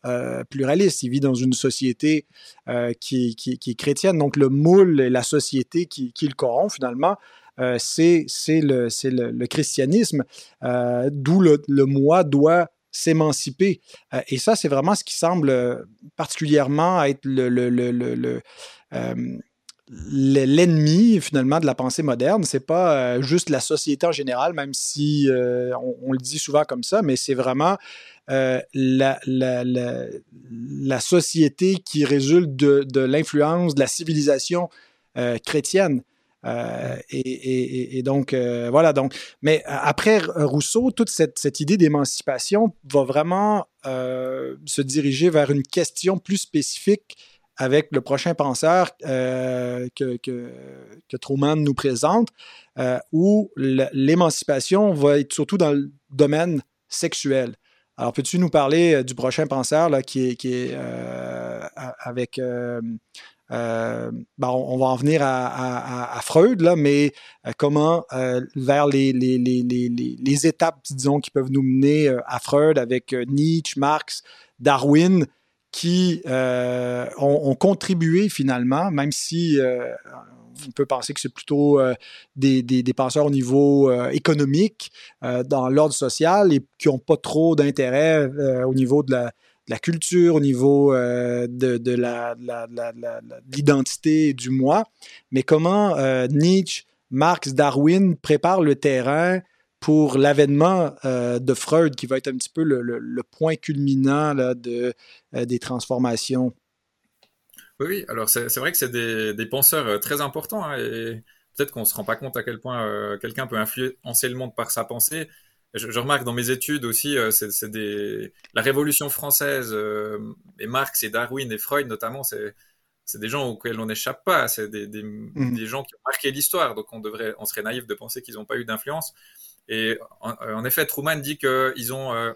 pluraliste, il vit dans une société qui, est chrétienne, donc le moule et la société qui, le corrompt finalement, c'est le, christianisme, d'où le moi doit s'émanciper. Euh, et ça, c'est vraiment ce qui semble euh, particulièrement être euh, l'ennemi finalement de la pensée moderne. C'est pas juste la société en général, même si on, le dit souvent comme ça, mais c'est vraiment la, société qui résulte de l'influence de la civilisation chrétienne. Euh, et, donc, euh, voilà. Donc, mais euh, après Rousseau, toute cette, idée d'émancipation va vraiment se diriger vers une question plus spécifique avec le prochain penseur que, que, que, Truman nous présente, où l'émancipation va être surtout dans le domaine sexuel. Alors, peux-tu nous parler du prochain penseur là, qui est, avec euh, ben, on, va en venir à, Freud, là, mais euh, comment euh, vers les, étapes, disons, qui peuvent nous mener à Freud avec Nietzsche, Marx, Darwin, qui ont, contribué finalement, même si on peut penser que c'est plutôt des, penseurs au niveau économique, dans l'ordre social, et qui n'ont pas trop d'intérêt au niveau de la la culture, au niveau euh, de, de, la, l'identité du moi, mais comment euh, Nietzsche, Marx, Darwin préparent le terrain pour l'avènement euh, de Freud, qui va être un petit peu le, point culminant de, des transformations? Oui, oui. alors c'est, vrai que c'est des, des, penseurs très importants, hein, et peut-être qu'on ne se rend pas compte à quel point quelqu'un peut influencer le monde par sa pensée, je, remarque dans mes études aussi, euh, c'est des la Révolution française euh, et Marx et Darwin et Freud notamment, c'est c'est des gens auxquels on n'échappe pas, c'est des, des, mmh. des, gens qui ont marqué l'histoire, donc on devrait, on serait naïf de penser qu'ils n'ont pas eu d'influence. Et en, effet, Truman dit qu'ils ont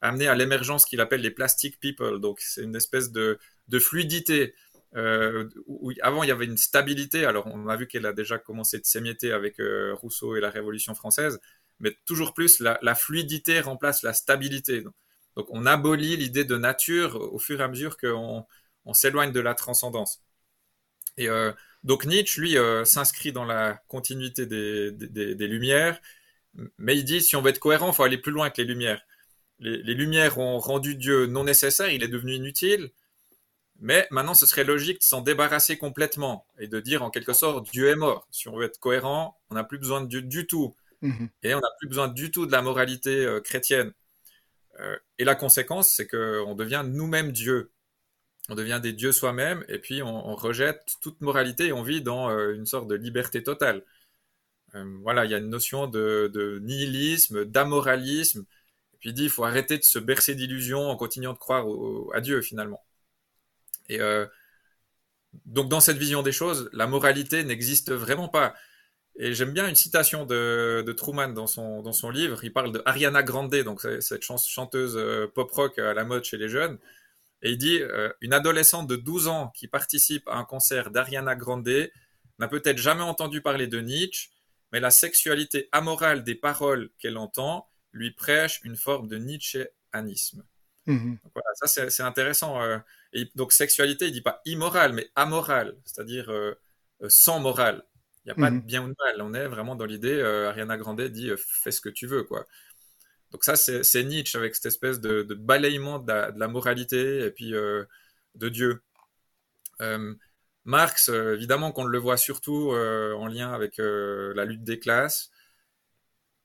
amené à l'émergence qu'il appelle les plastic people. Donc, c'est une espèce de, de fluidité. où, avant, il y avait une stabilité. Alors, on a vu qu'elle a déjà commencé de s'émietter avec Rousseau et la Révolution française mais toujours plus, la, fluidité remplace la stabilité. Donc, on abolit l'idée de nature au fur et à mesure qu'on on, s'éloigne de la transcendance. Et euh, donc Nietzsche, lui, euh, s'inscrit dans la continuité des, des, Lumières, mais il dit, si on veut être cohérent, il faut aller plus loin que les Lumières. Les, les, Lumières ont rendu Dieu non nécessaire, il est devenu inutile, mais maintenant ce serait logique de s'en débarrasser complètement et de dire en quelque sorte, Dieu est mort. Si on veut être cohérent, on n'a plus besoin de Dieu du tout. Mhm. Et on n'a plus besoin du tout de la moralité euh, chrétienne. Euh, et la conséquence, c'est qu'on devient nous-mêmes Dieu. On devient des dieux soi-même, et puis on, rejette toute moralité et on vit dans euh, une sorte de liberté totale. voilà, il y a une notion de, nihilisme, d'amoralisme. Et puis il dit, il faut arrêter de se bercer d'illusions en continuant de croire à Dieu finalement. Et donc dans cette vision des choses, la moralité n'existe vraiment pas. Et j'aime bien une citation de, de, Truman dans son, dans son livre. Il parle de Ariana Grande, donc cette chanteuse euh, pop-rock à la mode chez les jeunes. Et il dit euh, Une adolescente de 12 ans qui participe à un concert d'Ariana Grande n'a peut-être jamais entendu parler de Nietzsche, mais la sexualité amorale des paroles qu'elle entend lui prêche une forme de Nietzscheanisme. Mmh donc voilà, ça c'est intéressant. Euh. et donc sexualité, il dit pas immorale, mais amorale, c'est-à-dire sans morale. Il n'y a pas de mhm. bien ou de mal. On est vraiment dans l'idée, euh, Ariana Grande dit euh, fais ce que tu veux, quoi. Donc ça, c'est Nietzsche avec cette espèce de, balayement de la, moralité et puis euh, de Dieu. Marx, évidemment qu'on le voit surtout en lien avec la lutte des classes,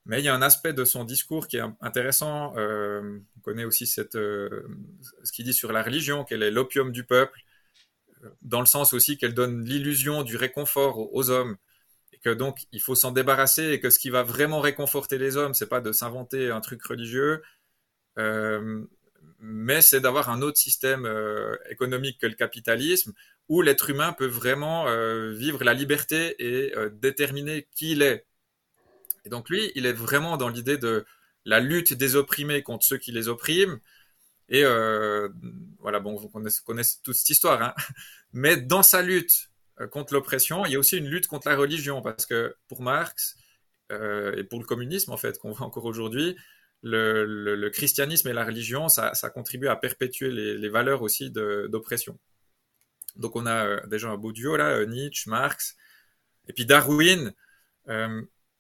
mais il y a un aspect de son discours qui est intéressant. on connaît aussi cette, ce qu'il dit sur la religion, qu'elle est l'opium du peuple, dans le sens aussi qu'elle donne l'illusion du réconfort aux hommes donc il faut s'en débarrasser et que ce qui va vraiment réconforter les hommes, c'est pas de s'inventer un truc religieux, euh, mais c'est d'avoir un autre système euh, économique que le capitalisme où l'être humain peut vraiment euh, vivre la liberté et déterminer qui il est. Et donc lui, il est vraiment dans l'idée de la lutte des opprimés contre ceux qui les oppriment. Et voilà, bon, vous connaissez, toute cette histoire, hein. mais dans sa lutte contre l'oppression, il y a aussi une lutte contre la religion, parce que pour Marx euh, et pour le communisme, en fait, qu'on voit encore aujourd'hui, le, christianisme et la religion, ça, contribue à perpétuer les, valeurs aussi d'oppression. Donc on a euh, déjà un beau duo là, Nietzsche, Marx, et puis Darwin.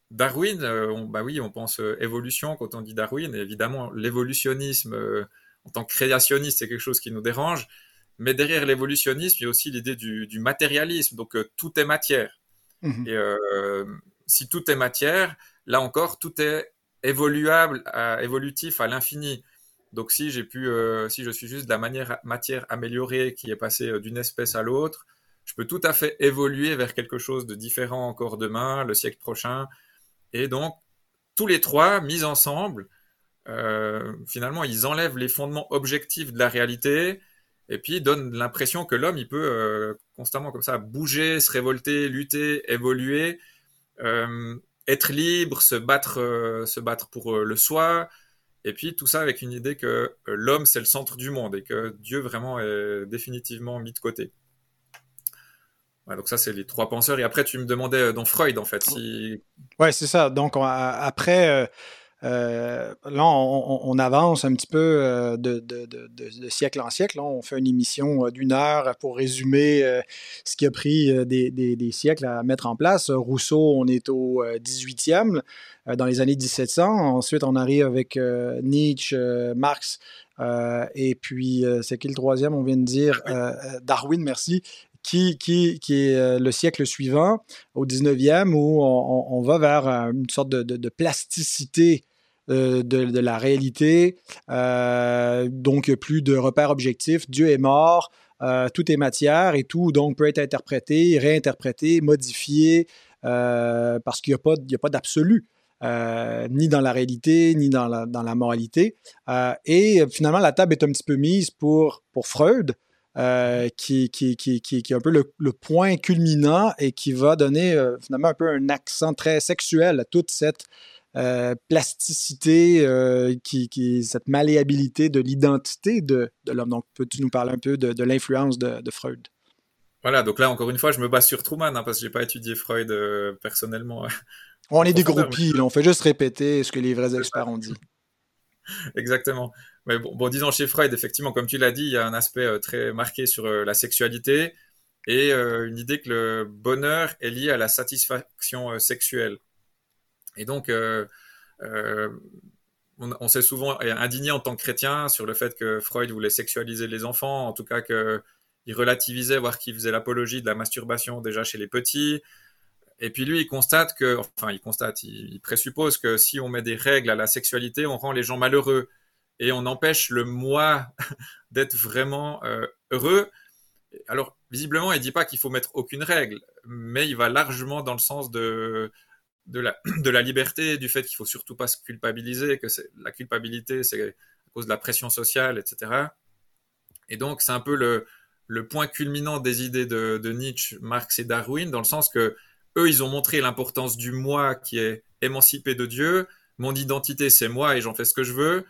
Darwin, bah oui, on pense évolution quand on dit Darwin, et évidemment l'évolutionnisme en tant que créationniste, c'est quelque chose qui nous dérange. Mais derrière l'évolutionnisme, il y a aussi l'idée du, matérialisme. Donc euh, tout est matière. Mhm. Et euh, si tout est matière, là encore, tout est évoluable, évolutif à l'infini. Donc si j'ai pu, euh, si je suis juste de la manière, matière améliorée qui est passée d'une espèce à l'autre, je peux tout à fait évoluer vers quelque chose de différent encore demain, le siècle prochain. Et donc tous les trois mis ensemble, finalement, ils enlèvent les fondements objectifs de la réalité et puis donne l'impression que l'homme, il peut euh, constamment comme ça bouger, se révolter, lutter, évoluer, euh, être libre, se battre, euh, se battre pour le soi, et puis tout ça avec une idée que l'homme c'est le centre du monde et que Dieu vraiment est définitivement mis de côté. donc ça c'est les trois penseurs. Et après tu me demandais dans Freud en fait si. Ouais c'est ça. Donc après euh, là, on, avance un petit peu euh, de, siècle en siècle. on fait une émission euh, d'une heure pour résumer ce qui a pris des, siècles à mettre en place. Rousseau, on est au 18e, dans les années 1700. Ensuite, on arrive avec Nietzsche, Marx, et puis, c'est qui le troisième, on vient de dire? Darwin, merci. Qui, qui, qui, est le siècle suivant, au 19e, où on, va vers une sorte de, de plasticité euh, de, la réalité. Euh, donc, plus de repères objectifs. Dieu est mort. Euh, tout est matière et tout donc peut être interprété, réinterprété, modifié parce qu'il n'y a pas, pas d'absolu. ni dans la réalité, ni dans la, dans la moralité. et finalement, la table est un petit peu mise pour, pour Freud, qui, qui, qui, qui, est un peu le, le, point culminant et qui va donner finalement un peu un accent très sexuel à toute cette plasticité, qui, qui, cette malléabilité de l'identité de, de l'homme. Donc, peux-tu nous parler un peu de, de l'influence de, de, Freud? Voilà, donc là, encore une fois, je me base sur Truman, hein, parce que j'ai pas étudié Freud personnellement. On est des groupies, on fait juste répéter ce que les vrais experts ont dit. Exactement. Mais bon, bon, disons chez Freud, effectivement, comme tu l'as dit, il y a un aspect euh, très marqué sur euh, la sexualité et euh, une idée que le bonheur est lié à la satisfaction sexuelle. Et donc, on, s'est souvent indigné en tant que chrétien sur le fait que Freud voulait sexualiser les enfants, en tout cas qu'il relativisait, voire qu'il faisait l'apologie de la masturbation déjà chez les petits. Et puis lui, il constate que, enfin, il constate, il, présuppose que si on met des règles à la sexualité, on rend les gens malheureux et on empêche le moi d'être vraiment euh, heureux. Alors, visiblement, il dit pas qu'il faut mettre aucune règle, mais il va largement dans le sens de de la, liberté, du fait qu'il faut surtout pas se culpabiliser, que la culpabilité, c'est à cause de la pression sociale, etc. Et donc, c'est un peu le, point culminant des idées de, de Nietzsche, Marx et Darwin, dans le sens que eux, ils ont montré l'importance du moi qui est émancipé de Dieu. Mon identité, c'est moi et j'en fais ce que je veux.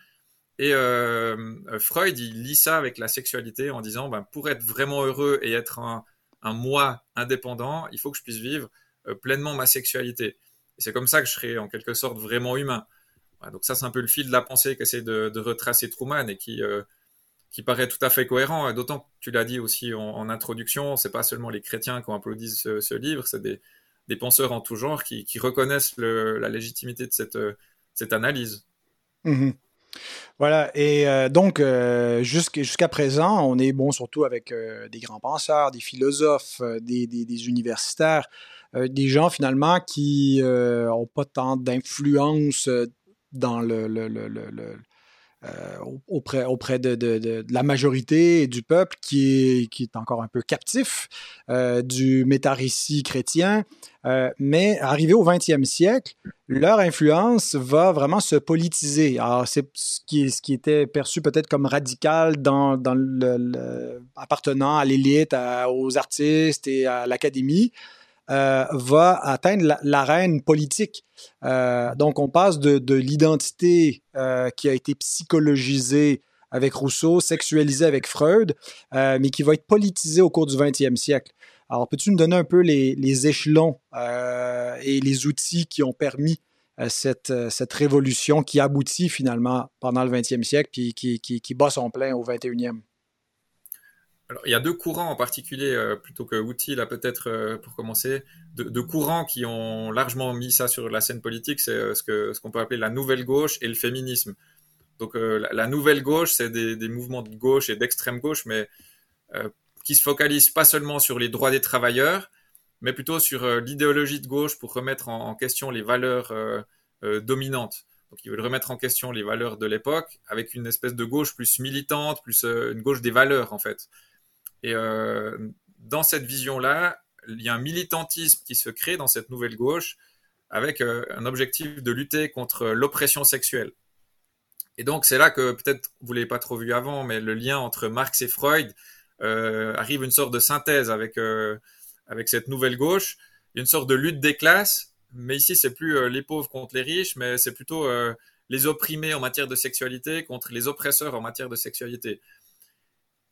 Et euh, Freud, il lit ça avec la sexualité en disant, ben, pour être vraiment heureux et être un, moi indépendant, il faut que je puisse vivre euh, pleinement ma sexualité. Et c'est comme ça que je serai en quelque sorte vraiment humain. donc ça, c'est un peu le fil de la pensée qu'essaie de, retracer Truman et qui, euh, qui paraît tout à fait cohérent. D'autant que tu l'as dit aussi en, en introduction, c'est pas seulement les chrétiens qui ont applaudi ce, livre, c'est des, penseurs en tout genre qui, reconnaissent la légitimité de cette, cette analyse. Mhm. Voilà, et euh, donc euh, jusqu'à présent, on est bon surtout avec des grands penseurs, des philosophes, des, universitaires, des gens finalement qui n'ont pas tant d'influence dans le, euh, auprès, de, de, de, la majorité du peuple qui est, qui est encore un peu captif euh, du méta-récit chrétien. Euh, mais arrivé au 20e siècle, leur influence va vraiment se politiser. Alors, c'est ce qui, ce qui était perçu peut-être comme radical dans, dans le, appartenant à l'élite, aux artistes et à l'académie. Euh, va atteindre l'arène politique. Euh, donc, on passe de, de l'identité euh, qui a été psychologisée avec Rousseau, sexualisée avec Freud, mais qui va être politisée au cours du 20e siècle. Alors, peux-tu nous donner un peu les, échelons et les outils qui ont permis cette, cette, révolution qui aboutit finalement pendant le 20e siècle puis qui, qui, qui bat son plein au 21e? Il y a deux courants en particulier, euh, plutôt que outils, là peut-être euh, pour commencer, de, courants qui ont largement mis ça sur la scène politique, c'est euh, ce qu'on peut appeler la nouvelle gauche et le féminisme. Donc la, nouvelle gauche, c'est des, des, mouvements de gauche et d'extrême gauche, mais qui se focalisent pas seulement sur les droits des travailleurs, mais plutôt sur l'idéologie de gauche pour remettre en, en question les valeurs dominantes. Donc ils veulent remettre en question les valeurs de l'époque avec une espèce de gauche plus militante, plus une gauche des valeurs en fait. Et euh, dans cette vision-là, il y a un militantisme qui se crée dans cette nouvelle gauche avec euh, un objectif de lutter contre l'oppression sexuelle. Et donc c'est là que peut-être vous l'avez pas trop vu avant, mais le lien entre Marx et Freud euh, arrive une sorte de synthèse avec avec cette nouvelle gauche, une sorte de lutte des classes. Mais ici c'est plus les pauvres contre les riches, mais c'est plutôt les opprimés en matière de sexualité contre les oppresseurs en matière de sexualité.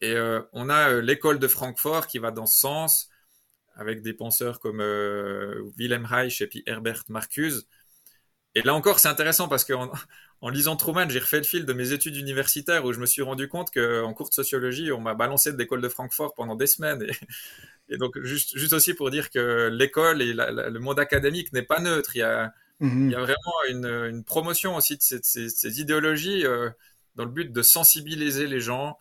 Et euh, on a euh, l'école de Francfort qui va dans ce sens, avec des penseurs comme euh, Wilhelm Reich et puis Herbert Marcuse. Et là encore, c'est intéressant parce qu'en en lisant Truman, j'ai refait le fil de mes études universitaires où je me suis rendu compte qu'en cours de sociologie, on m'a balancé de l'école de Francfort pendant des semaines. Et, donc, juste, juste, aussi pour dire que l'école et le monde académique n'est pas neutre. Il y a, mm-hmm. il y a vraiment une, une, promotion aussi de ces, ces, ces idéologies dans le but de sensibiliser les gens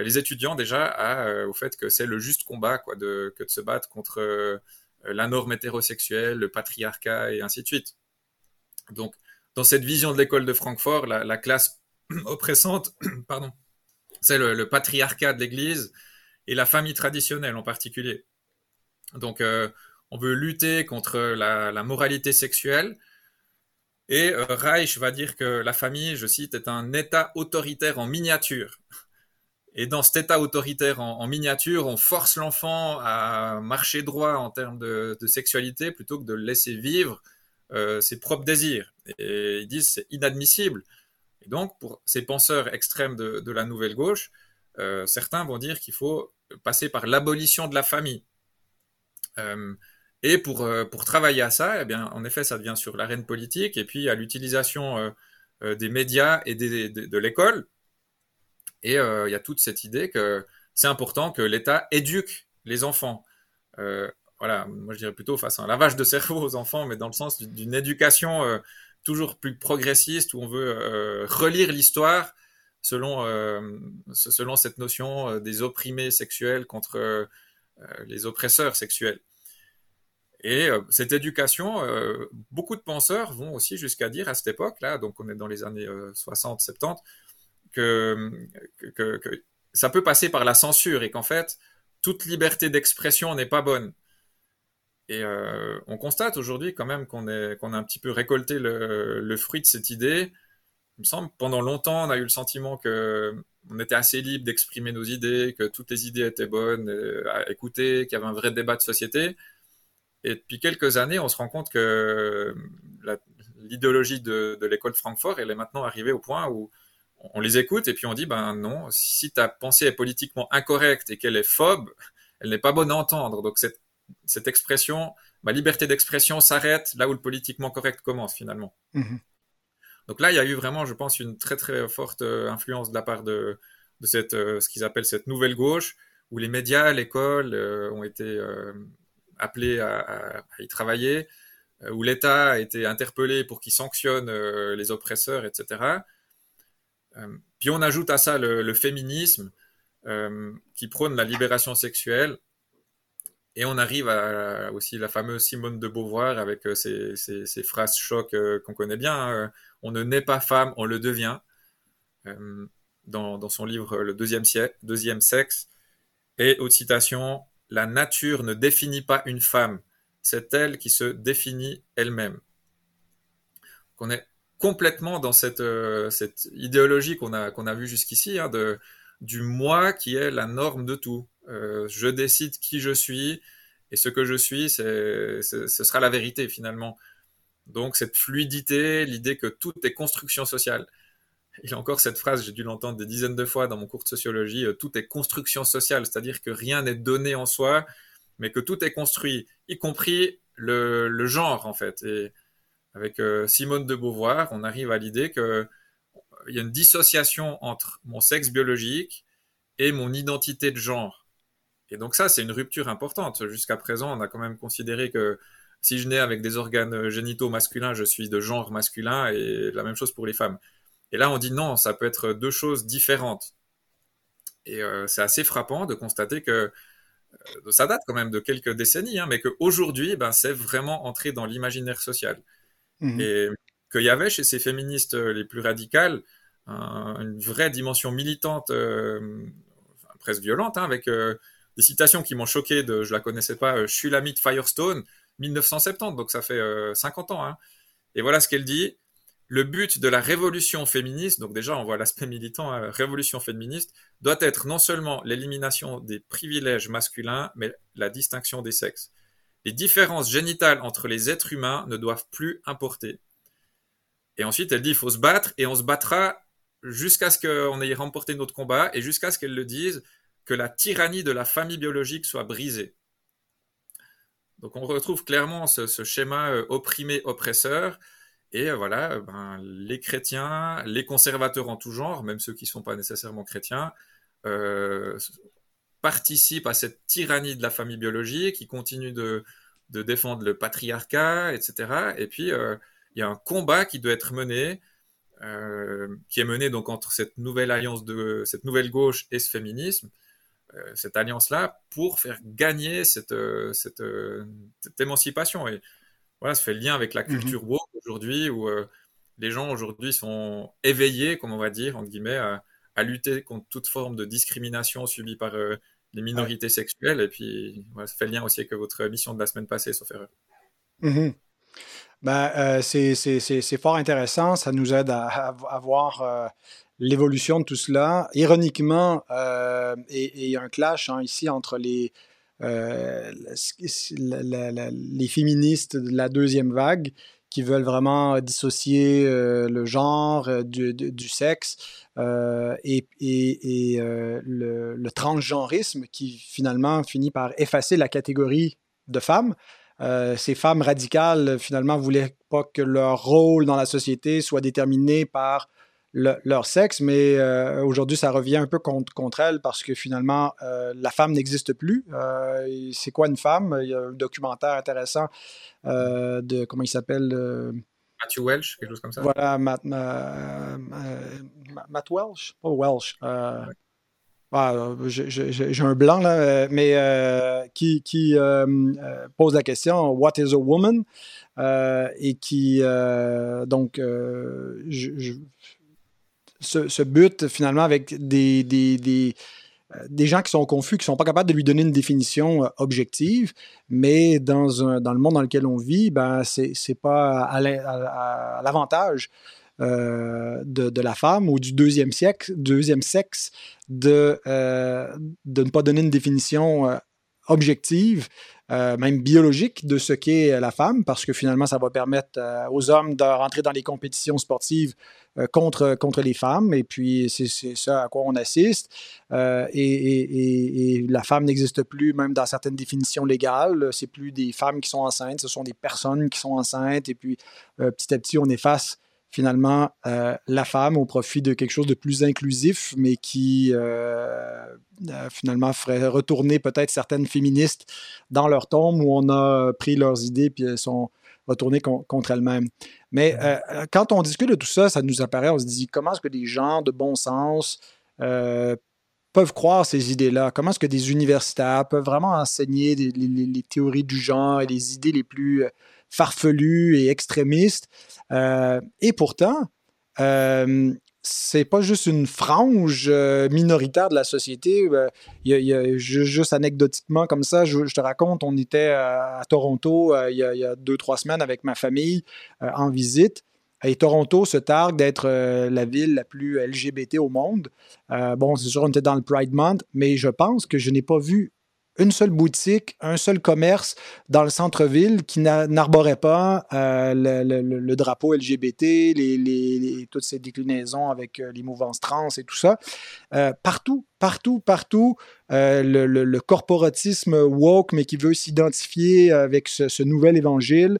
les étudiants déjà euh, au fait que c'est le juste combat que de se battre contre euh, la norme hétérosexuelle, le patriarcat et ainsi de suite. Donc, dans cette vision de l'école de Francfort, la, classe oppressante, pardon, c'est le, patriarcat de l'Église et la famille traditionnelle en particulier. Donc, on veut lutter contre la moralité sexuelle. Et Reich va dire que la famille, je cite, est un État autoritaire en miniature. Et dans cet état autoritaire en, miniature, on force l'enfant à marcher droit en termes de, sexualité plutôt que de laisser vivre ses propres désirs. Et ils disent c'est inadmissible. Et donc, pour ces penseurs extrêmes de, la nouvelle gauche, certains vont dire qu'il faut passer par l'abolition de la famille. et pour, pour travailler à ça, eh bien, en effet, ça devient sur l'arène politique et puis à l'utilisation des médias et de l'école. Et il y a toute cette idée que c'est important que l'État éduque les enfants. Euh, voilà, moi je dirais plutôt face à un lavage de cerveau aux enfants, mais dans le sens d'une éducation euh, toujours plus progressiste où on veut euh, relire l'histoire selon, selon cette notion des opprimés sexuels contre les oppresseurs sexuels. Et cette éducation, beaucoup de penseurs vont aussi jusqu'à dire à cette époque-là, donc on est dans les années 60-70, que, ça peut passer par la censure et qu'en fait, toute liberté d'expression n'est pas bonne. Et euh, on constate aujourd'hui quand même qu'on qu'on a un petit peu récolté le, fruit de cette idée. Il me semble, pendant longtemps, on a eu le sentiment que on était assez libre d'exprimer nos idées, que toutes les idées étaient bonnes à écouter, qu'il y avait un vrai débat de société. Et depuis quelques années, on se rend compte que l'idéologie de, de l'école de Francfort, elle est maintenant arrivée au point où on les écoute et puis on dit ben non, si ta pensée est politiquement incorrecte et qu'elle est phobe, elle n'est pas bonne à entendre. Donc cette, cette expression, ma liberté d'expression s'arrête là où le politiquement correct commence finalement. Mhm. Donc là, il y a eu vraiment, je pense, une très très forte euh, influence de la part de, de cette, euh, ce qu'ils appellent cette nouvelle gauche, où les médias, l'école euh, ont été appelés à, y travailler, où l'État a été interpellé pour qu'il sanctionne les oppresseurs, etc. Euh, puis on ajoute à ça le, féminisme euh, qui prône la libération sexuelle. Et on arrive à, aussi la fameuse Simone de Beauvoir avec euh, ces, phrases choc qu'on connaît bien. Hein. on ne naît pas femme, on le devient. Dans, son livre Le deuxième, deuxième sexe. Et haute citation, La nature ne définit pas une femme, c'est elle qui se définit elle-même. On est complètement dans cette, euh, cette idéologie qu'on a, vue jusqu'ici, hein, du moi qui est la norme de tout. Euh, je décide qui je suis, et ce que je suis, ce sera la vérité finalement. Donc cette fluidité, l'idée que tout est construction sociale. Il a encore cette phrase, j'ai dû l'entendre des dizaines de fois dans mon cours de sociologie, euh, tout est construction sociale, c'est-à-dire que rien n'est donné en soi, mais que tout est construit, y compris le, genre en fait. Avec euh, Simone de Beauvoir, on arrive à l'idée qu'il euh, y a une dissociation entre mon sexe biologique et mon identité de genre. Et donc ça, c'est une rupture importante. Jusqu'à présent, on a quand même considéré que si je nais avec des organes génitaux masculins, je suis de genre masculin et la même chose pour les femmes. Et là, on dit non, ça peut être deux choses différentes. Et euh, c'est assez frappant de constater que ça date quand même de quelques décennies, hein, mais qu'aujourd'hui, ben, c'est vraiment entré dans l'imaginaire social. Mhm. Et qu'il y avait chez ces féministes euh, les plus radicales une vraie dimension militante, euh, presque violente, hein, avec euh, des citations qui m'ont choqué. De, je la connaissais pas, Shulamit Firestone, 1970, donc ça fait 50 ans. Hein. Et voilà ce qu'elle dit. Le but de la révolution féministe, donc déjà on voit l'aspect militant, révolution féministe, doit être non seulement l'élimination des privilèges masculins, mais la distinction des sexes. Les différences génitales entre les êtres humains ne doivent plus importer. Et ensuite, elle dit il faut se battre et on se battra jusqu'à ce qu'on ait remporté notre combat et jusqu'à ce qu'elle le dise que la tyrannie de la famille biologique soit brisée. Donc on retrouve clairement ce, schéma euh, opprimé-oppresseur. Et euh, voilà, ben, les chrétiens, les conservateurs en tout genre, même ceux qui ne sont pas nécessairement chrétiens, euh, participe à cette tyrannie de la famille biologique, qui continue de, de défendre le patriarcat, etc. Et puis, euh, il y a un combat qui doit être mené, euh, qui est mené donc entre cette nouvelle alliance de cette nouvelle gauche et ce féminisme, euh, cette alliance-là, pour faire gagner cette, cette, cette, émancipation. Et voilà, ça fait le lien avec la mhm. culture woke aujourd'hui, où les gens aujourd'hui sont éveillés, comme on va dire, entre guillemets, à, à lutter contre toute forme de discrimination subie par les minorités sexuelles. Et puis, ça fait le lien aussi avec votre mission de la semaine passée, sauf erreur. Mm-hmm. Ben, euh, c'est fort intéressant. Ça nous aide à, voir euh, l'évolution de tout cela. Ironiquement, euh, il y a un clash hein, ici entre les, les féministes de la deuxième vague qui veulent vraiment dissocier le genre du, du, sexe et, le, transgenrisme qui finalement finit par effacer la catégorie de femmes. ces femmes radicales, finalement, voulaient pas que leur rôle dans la société soit déterminé par leur sexe, mais euh, aujourd'hui, ça revient un peu contre, contre elles parce que finalement, euh, la femme n'existe plus. Euh, c'est quoi une femme? Il y a un documentaire intéressant de, comment il s'appelle? Matthew Welsh, quelque chose comme ça. Voilà, Matt, Matt Welsh? Pas Welsh. Ah, j'ai un blanc là, mais qui, qui pose la question What is a woman? et qui donc je, ce, but finalement avec des, des, euh, des, gens qui sont confus, qui ne sont pas capables de lui donner une définition euh, objective, mais dans, dans le monde dans lequel on vit, ben, ce n'est pas à, l'avantage euh, de, la femme ou du deuxième, siècle, deuxième sexe de, de ne pas donner une définition objective même biologique de ce qu'est la femme, parce que finalement, ça va permettre aux hommes de rentrer dans les compétitions sportives contre, contre les femmes, et puis c'est ça à quoi on assiste. Et, et, la femme n'existe plus, même dans certaines définitions légales. C'est plus des femmes qui sont enceintes, ce sont des personnes qui sont enceintes, et puis petit à petit, on efface finalement euh, la femme au profit de quelque chose de plus inclusif, mais qui euh, euh, finalement ferait retourner peut-être certaines féministes dans leur tombe où on a pris leurs idées puis elles sont retournées contre elles-mêmes. Mais quand on discute de tout ça, ça nous apparaît, on se dit comment est-ce que des gens de bon sens peuvent croire ces idées-là? Comment est-ce que des universitaires peuvent vraiment enseigner les, théories du genre et les idées les plus farfelues et extrémistes? Euh, et pourtant, euh, c'est pas juste une frange euh, minoritaire de la société. Il y a, juste anecdotiquement comme ça, je, te raconte, on était à, Toronto il, y a, deux, trois semaines avec ma famille en visite. Et Toronto se targue d'être la ville la plus LGBT au monde. bon, c'est sûr, on était dans le Pride Month, mais je pense que je n'ai pas vu une seule boutique, un seul commerce dans le centre-ville qui n'arborait pas euh, le, drapeau LGBT, toutes ces déclinaisons avec euh, les mouvances trans et tout ça. Euh, partout, partout, partout, le, corporatisme woke, mais qui veut s'identifier avec ce, nouvel évangile.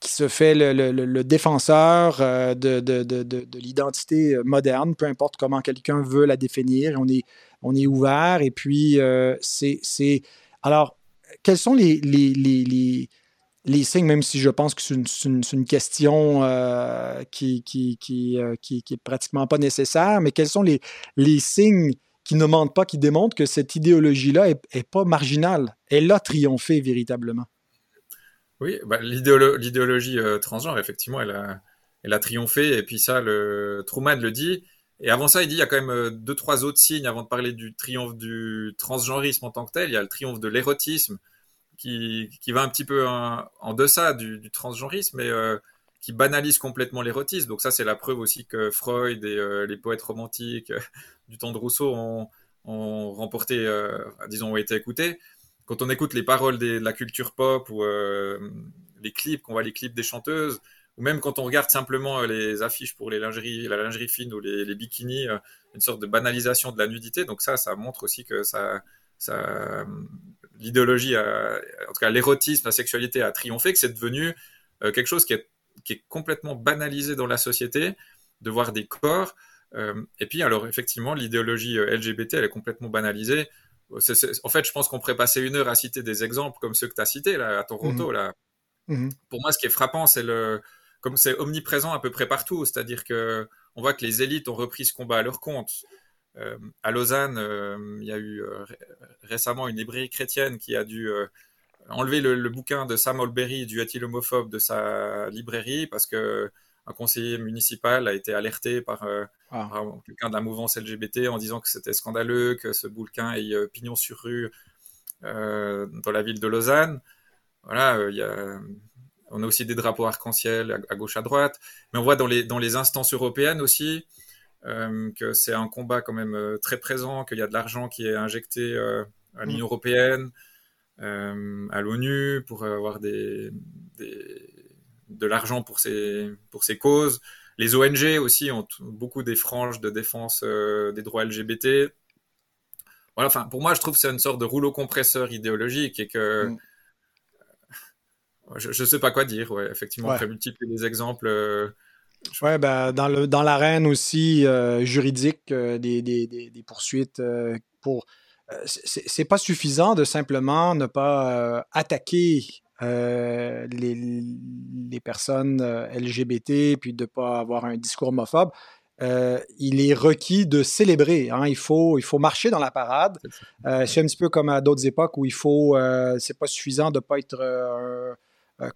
Qui se fait le, défenseur de, de l'identité moderne, peu importe comment quelqu'un veut la définir. On est, est ouvert. Et puis, euh, c'est. Alors, quels sont les, signes, même si je pense que c'est une, question euh, qui, qui, euh, est pratiquement pas nécessaire, mais quels sont les, signes qui ne mentent pas, qui démontrent que cette idéologie-là est, pas marginale? Elle a triomphé véritablement. Oui, bah, l'idéologie transgenre, effectivement, elle a, triomphé. Et puis ça, le, Truman le dit, et avant ça, il dit il y a quand même euh, deux, trois autres signes avant de parler du triomphe du transgenrisme en tant que tel. Il y a le triomphe de l'érotisme qui, va un petit peu en, deçà du, du transgenrisme, mais euh, qui banalise complètement l'érotisme. Donc ça, c'est la preuve aussi que Freud et euh, les poètes romantiques du temps de Rousseau ont remporté, disons, ont été écoutés. Quand on écoute les paroles de la culture pop ou les clips, qu'on voit les clips des chanteuses, ou même quand on regarde simplement euh, les affiches pour les lingeries, la lingerie fine ou les, bikinis, euh, une sorte de banalisation de la nudité. Donc ça, ça montre aussi que ça, l'idéologie, en tout cas l'érotisme, la sexualité a triomphé, que c'est devenu euh, quelque chose qui est, qui est complètement banalisé dans la société, de voir des corps. et puis alors effectivement, l'idéologie LGBT, elle est complètement banalisée. En fait, je pense qu'on pourrait passer une heure à citer des exemples comme ceux que tu as cités là, à Toronto. Mmh. Là. Mmh. Pour moi, ce qui est frappant, c'est le, comme c'est omniprésent à peu près partout, c'est-à-dire que on voit que les élites ont repris ce combat à leur compte. Euh, à Lausanne, euh, il y a eu euh, récemment une librairie chrétienne qui a dû enlever le, bouquin de Sam Olberry, du est homophobe, de sa librairie parce que un conseiller municipal a été alerté par, ah. quelqu'un de la mouvance LGBT en disant que c'était scandaleux que ce bouquin ait pignon sur rue dans la ville de Lausanne. Voilà, il y a on a aussi des drapeaux arc-en-ciel à, gauche, à droite. Mais on voit dans les, dans les instances européennes aussi euh, que c'est un combat quand même euh, très présent, qu'il y a de l'argent qui est injecté euh, à l'Union mm. européenne, à l'ONU, pour avoir des, de l'argent pour ces, pour ces causes. Les ONG aussi ont beaucoup des franges de défense des droits LGBT. Voilà, enfin, pour moi, je trouve que c'est une sorte de rouleau compresseur idéologique et que mm. je ne sais pas quoi dire. Ouais, effectivement, ouais. multiplier les exemples. Oui, ben, dans, le, dans l'arène aussi euh, juridique euh, des, des, des, poursuites euh, pour. c'est, pas suffisant de simplement ne pas attaquer les, les, personnes LGBT puis de ne pas avoir un discours homophobe. il est requis de célébrer. Hein. Il, faut, il faut marcher dans la parade. c'est un petit peu comme à d'autres époques où il faut. c'est pas suffisant de ne pas être euh,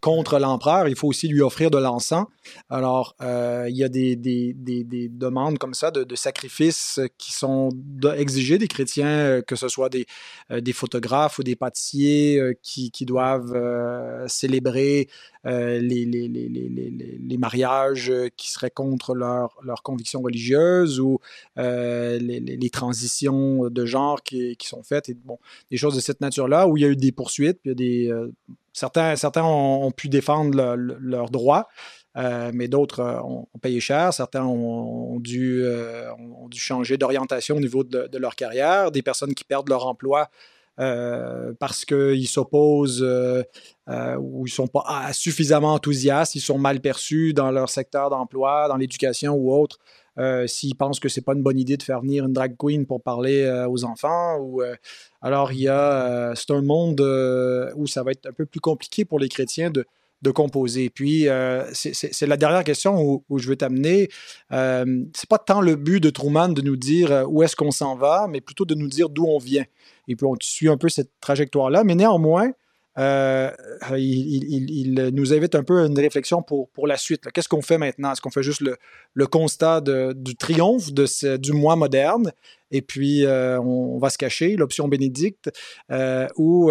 contre l'empereur, il faut aussi lui offrir de l'encens. Alors, euh, il y a des, des, des, des, demandes comme ça de, sacrifices qui sont exigées des chrétiens, euh, que ce soit des, des photographes ou des pâtissiers qui, qui, doivent célébrer les, les, les, les, mariages qui seraient contre leur, leur conviction religieuse ou les, transitions de genre qui, qui, sont faites. Et, bon, des choses de cette nature-là où il y a eu des poursuites, puis il y a des Certains, certains ont, pu défendre leurs droits, euh, mais d'autres euh, ont, payé cher. Certains ont, dû, euh, ont dû, changer d'orientation au niveau de, leur carrière. Des personnes qui perdent leur emploi parce qu'ils s'opposent ou ils ne sont pas suffisamment enthousiastes, ils sont mal perçus dans leur secteur d'emploi, dans l'éducation ou autre. S'ils pensent que c'est pas une bonne idée de faire venir une drag queen pour parler aux enfants. Ou, alors, il y a, c'est un monde où ça va être un peu plus compliqué pour les chrétiens de, de composer. Puis, c'est la dernière question où, je veux t'amener. c'est pas tant le but de Truman de nous dire où est-ce qu'on s'en va, mais plutôt de nous dire d'où on vient. Et puis, on suit un peu cette trajectoire-là. Mais néanmoins, euh, il, nous invite un peu à une réflexion pour, pour la suite. Qu'est-ce qu'on fait maintenant? Est-ce qu'on fait juste le, le constat du triomphe du moi moderne? Et puis euh, on, va se cacher, l'option bénédicte, euh, ou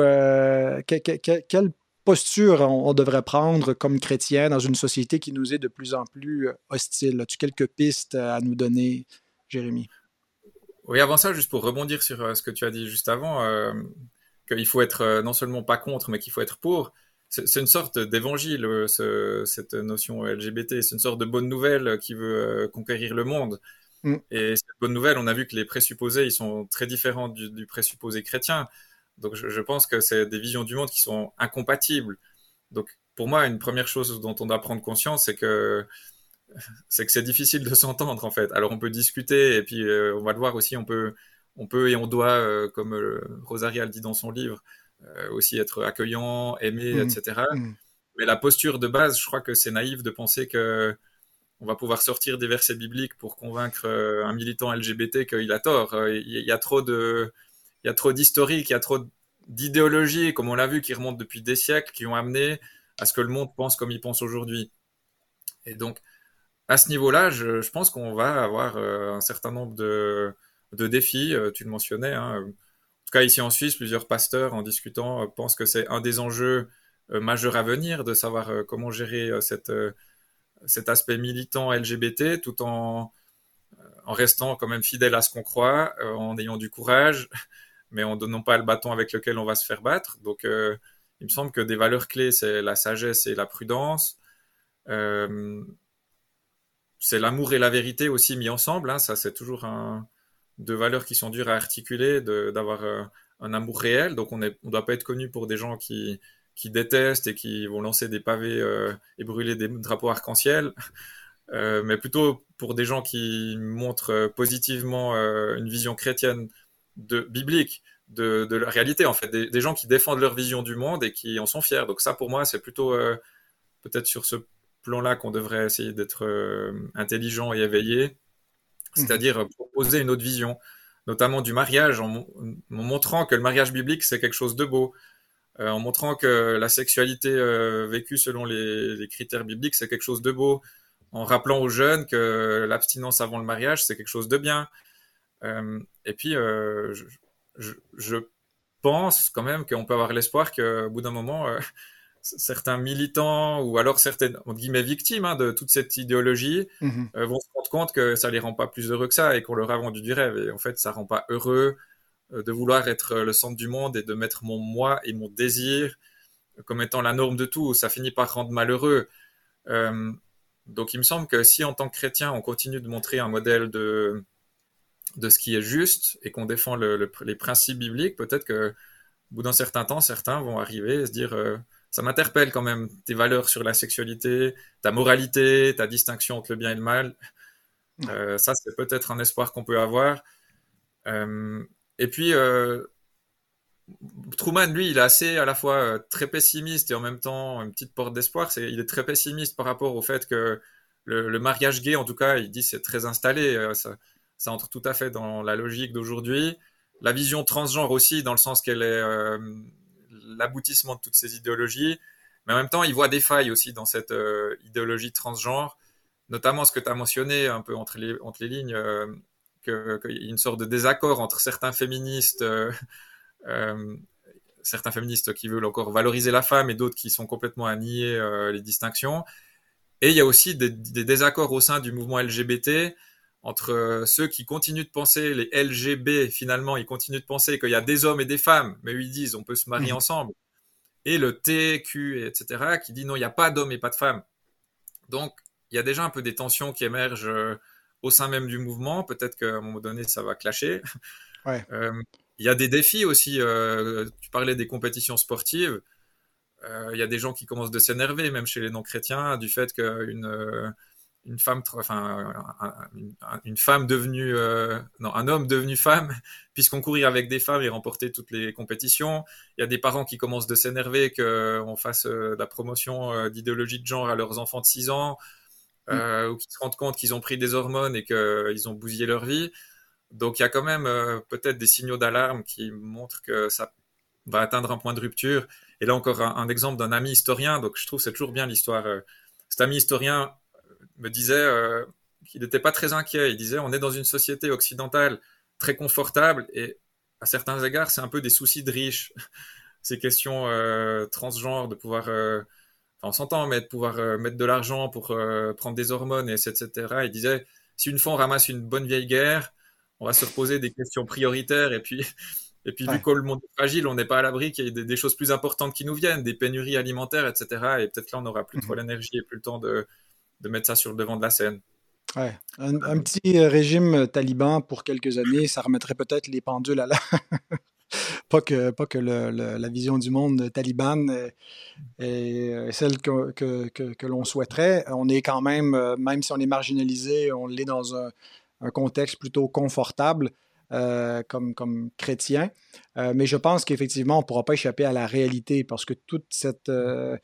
quelle posture on, devrait prendre comme chrétien dans une société qui nous est de plus en plus hostile? As-tu quelques pistes à nous donner, Jérémy? Oui, avant ça, juste pour rebondir sur ce que tu as dit juste avant, qu'il faut être euh, non seulement pas contre, mais qu'il faut être pour. C'est une sorte d'évangile, euh, cette notion LGBT. C'est une sorte de bonne nouvelle qui veut euh, conquérir le monde. Mm. Et cette bonne nouvelle, on a vu que les présupposés, ils sont très différents du, présupposé chrétien. Donc je, pense que c'est des visions du monde qui sont incompatibles. Donc pour moi, une première chose dont on doit prendre conscience, c'est que c'est que c'est difficile de s'entendre en fait. Alors on peut discuter et puis on va le voir aussi, on peut on peut et on doit, euh, comme euh, Rosaria le dit dans son livre, euh, aussi être accueillant, aimer, mmh. etc. Mmh. Mais la posture de base, je crois que c'est naïf de penser que on va pouvoir sortir des versets bibliques pour convaincre un militant LGBT qu'il a tort. Il y a trop de, il y a trop d'historique, il y a trop d'idéologies, comme on l'a vu, qui remontent depuis des siècles, qui ont amené à ce que le monde pense comme il pense aujourd'hui. Et donc, à ce niveau-là, je, je pense qu'on va avoir un certain nombre de, de défis, euh, tu le mentionnais. Hein. En tout cas, ici en Suisse, plusieurs pasteurs, en discutant, euh, pensent que c'est un des enjeux euh, majeurs à venir, de savoir comment gérer cet aspect militant LGBT, tout en, restant quand même fidèle à ce qu'on croit, en ayant du courage, mais en donnant pas le bâton avec lequel on va se faire battre. Donc, il me semble que des valeurs clés, c'est la sagesse et la prudence. c'est l'amour et la vérité aussi mis ensemble. Hein. Ça, c'est toujours un, de valeurs qui sont dures à articuler, d'avoir euh, un amour réel. Donc on ne doit pas être connu pour des gens qui, qui détestent et qui vont lancer des pavés euh, et brûler des drapeaux arc-en-ciel, euh, mais plutôt pour des gens qui montrent positivement une vision chrétienne de, biblique de, la réalité, en fait, des, gens qui défendent leur vision du monde et qui en sont fiers. Donc ça, pour moi, c'est plutôt peut-être sur ce plan-là qu'on devrait essayer d'être intelligent et éveillé. C'est-à-dire proposer une autre vision, notamment du mariage, en, montrant que le mariage biblique, c'est quelque chose de beau, euh, en montrant que la sexualité euh, vécue selon les, critères bibliques, c'est quelque chose de beau, en rappelant aux jeunes que l'abstinence avant le mariage, c'est quelque chose de bien. Euh, et puis, je, je, pense quand même qu'on peut avoir l'espoir qu'au bout d'un moment, certains militants ou alors certaines entre guillemets victimes hein, de toute cette idéologie mhm. euh, vont se rendre compte que ça les rend pas plus heureux que ça et qu'on leur a vendu du rêve. Et en fait ça rend pas heureux euh, de vouloir être le centre du monde et de mettre mon moi et mon désir comme étant la norme de tout. Ça finit par rendre malheureux. Donc il me semble que si en tant que chrétien, on continue de montrer un modèle de, de ce qui est juste et qu'on défend les principes bibliques, peut-être que au bout d'un certain temps, certains vont arriver et se dire ça m'interpelle quand même, tes valeurs sur la sexualité, ta moralité, ta distinction entre le bien et le mal. Euh, ça, c'est peut-être un espoir qu'on peut avoir. Euh, et puis, euh, Truman, lui, il est assez à la fois très pessimiste et en même temps une petite porte d'espoir. C'est, il est très pessimiste par rapport au fait que le, mariage gay, en tout cas, il dit c'est très installé. Ça, ça, entre tout à fait dans la logique d'aujourd'hui. La vision transgenre aussi, dans le sens qu'elle est l'aboutissement de toutes ces idéologies. Mais en même temps, il voit des failles aussi dans cette euh, idéologie transgenre, notamment ce que tu as mentionné un peu entre les, entre les lignes, euh, qu'il y a une sorte de désaccord entre certains féministes, euh, certains féministes qui veulent encore valoriser la femme et d'autres qui sont complètement à nier les distinctions. Et il y a aussi des, des, désaccords au sein du mouvement LGBT entre ceux qui continuent de penser, les LGB, finalement, ils continuent de penser qu'il y a des hommes et des femmes, mais ils disent on peut se marier mhm. ensemble. Et le TQ, etc., qui dit non, il n'y a pas d'hommes et pas de femmes. Donc, il y a déjà un peu des tensions qui émergent euh, au sein même du mouvement. Peut-être qu'à un moment donné, ça va clasher. Euh, il y a des défis aussi. Euh, tu parlais des compétitions sportives. Il y a des gens qui commencent de s'énerver, même chez les non-chrétiens, du fait qu'une une femme, enfin, une femme devenue, euh, non, un homme devenu femme, puisqu'on courir avec des femmes et remporter toutes les compétitions. Il y a des parents qui commencent de s'énerver qu'on fasse euh, la promotion euh, d'idéologie de genre à leurs enfants de 6 ans, mm. ou qui se rendent compte qu'ils ont pris des hormones et qu'ils ont bousillé leur vie. Donc il y a quand même peut-être des signaux d'alarme qui montrent que ça va atteindre un point de rupture. Et là encore un, un exemple d'un ami historien. Donc je trouve c'est toujours bien l'histoire. cet ami historien me disait euh, qu'il n'était pas très inquiet. Il disait on est dans une société occidentale très confortable et à certains égards, c'est un peu des soucis de riches. Ces questions euh, transgenres, de pouvoir, euh, enfin, on s'entend, mais de pouvoir mettre de l'argent pour prendre des hormones, et etc. Il disait si une fois on ramasse une bonne vieille guerre, on va se reposer des questions prioritaires et puis. Et puis, vu que le monde est fragile, on n'est pas à l'abri qu'il y ait des, choses plus importantes qui nous viennent, des pénuries alimentaires, etc. Et peut-être là, on n'aura plus trop mhm. l'énergie et plus le temps de, de mettre ça sur le devant de la scène. Ouais. Un, petit régime taliban pour quelques années, ça remettrait peut-être les pendules à la. pas que, pas que la vision du monde talibane est, celle que, que, que, l'on souhaiterait. On est quand même, même si on est marginalisé, on l'est dans un, contexte plutôt confortable. Euh, comme, comme chrétien. Euh, mais je pense qu'effectivement, on ne pourra pas échapper à la réalité parce que toute cette, euh,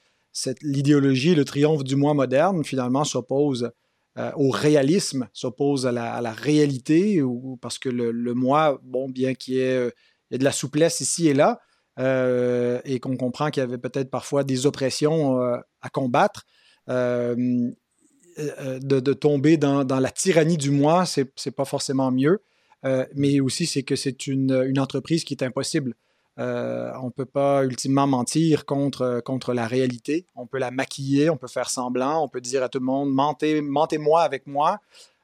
l'idéologie, le triomphe du moi moderne, finalement, s'oppose euh, au réalisme, s'oppose à la, réalité, ou, parce que le, moi, bon, bien qu'il y, ait de la souplesse ici et là, euh, et qu'on comprend qu'il y avait peut-être parfois des oppressions euh, à combattre, de, tomber dans, la tyrannie du moi, c'est n'est pas forcément mieux, mais aussi c'est que c'est une, entreprise qui est impossible. Euh, on ne peut pas ultimement mentir contre, contre la réalité. On peut la maquiller, on peut faire semblant, on peut dire à tout le monde mentez, mentez-moi avec moi.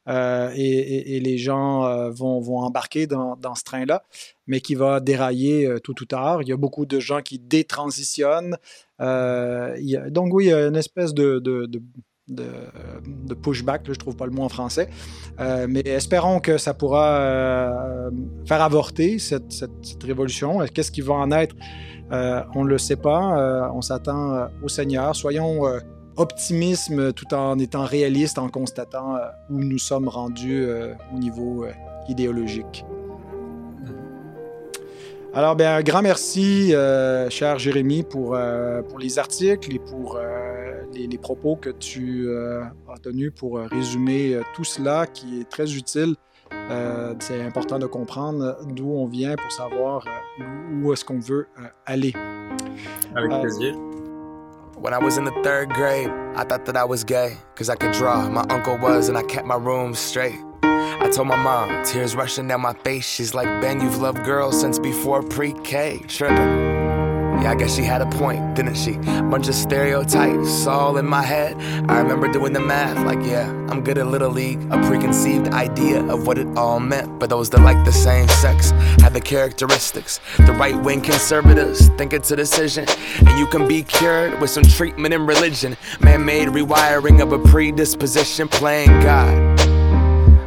Euh, et, les gens euh, vont, vont, embarquer dans, dans ce train-là, mais qui va dérailler tout ou tard. Il y a beaucoup de gens qui détransitionnent. donc oui, il y a une espèce de, pushback, je ne trouve pas le mot en français. Euh, mais espérons que ça pourra euh, faire avorter cette, révolution. Qu'est-ce qui va en être euh, On ne le sait pas. on s'attend au Seigneur. Soyons optimistes tout en étant réalistes, en constatant où nous sommes rendus au niveau idéologique. Alors, bien, un grand merci, cher Jérémy, pour, pour les articles et pour les, propos que tu euh, as tenus pour euh, résumer euh, tout cela qui est très utile. c'est important de comprendre d'où on vient pour savoir où est-ce qu'on veut aller. Avec plaisir. When I was in the third grade, I thought that I was gay, cause I could draw. My uncle was, and I kept my room straight. I told my mom, tears rushing down my face. She's like, Ben, you've loved girls since before pre K. Tripping. Yeah, I guess she had a point, didn't she? Bunch of stereotypes all in my head. I remember doing the math, like, yeah, I'm good at Little League. A preconceived idea of what it all meant. But those that like the same sex have the characteristics. The right wing conservatives think it's a decision. And you can be cured with some treatment and religion. Man made rewiring of a predisposition playing God.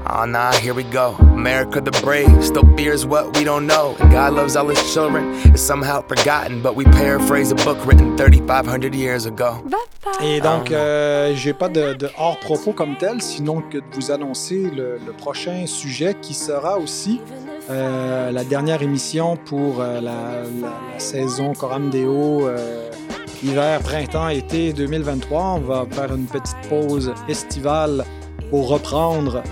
Oh nah, here we go. America the brave still fears what we don't know. And God loves all his children. It's somehow forgotten, but we paraphrase a book written 3500 years ago. Et donc, euh, j'ai pas de, de, hors propos comme tel, sinon que de vous annoncer le, le prochain sujet qui sera aussi euh, la dernière émission pour euh, la, la, la, saison Coram Deo euh, hiver, printemps, été 2023. On va faire une petite pause estivale pour reprendre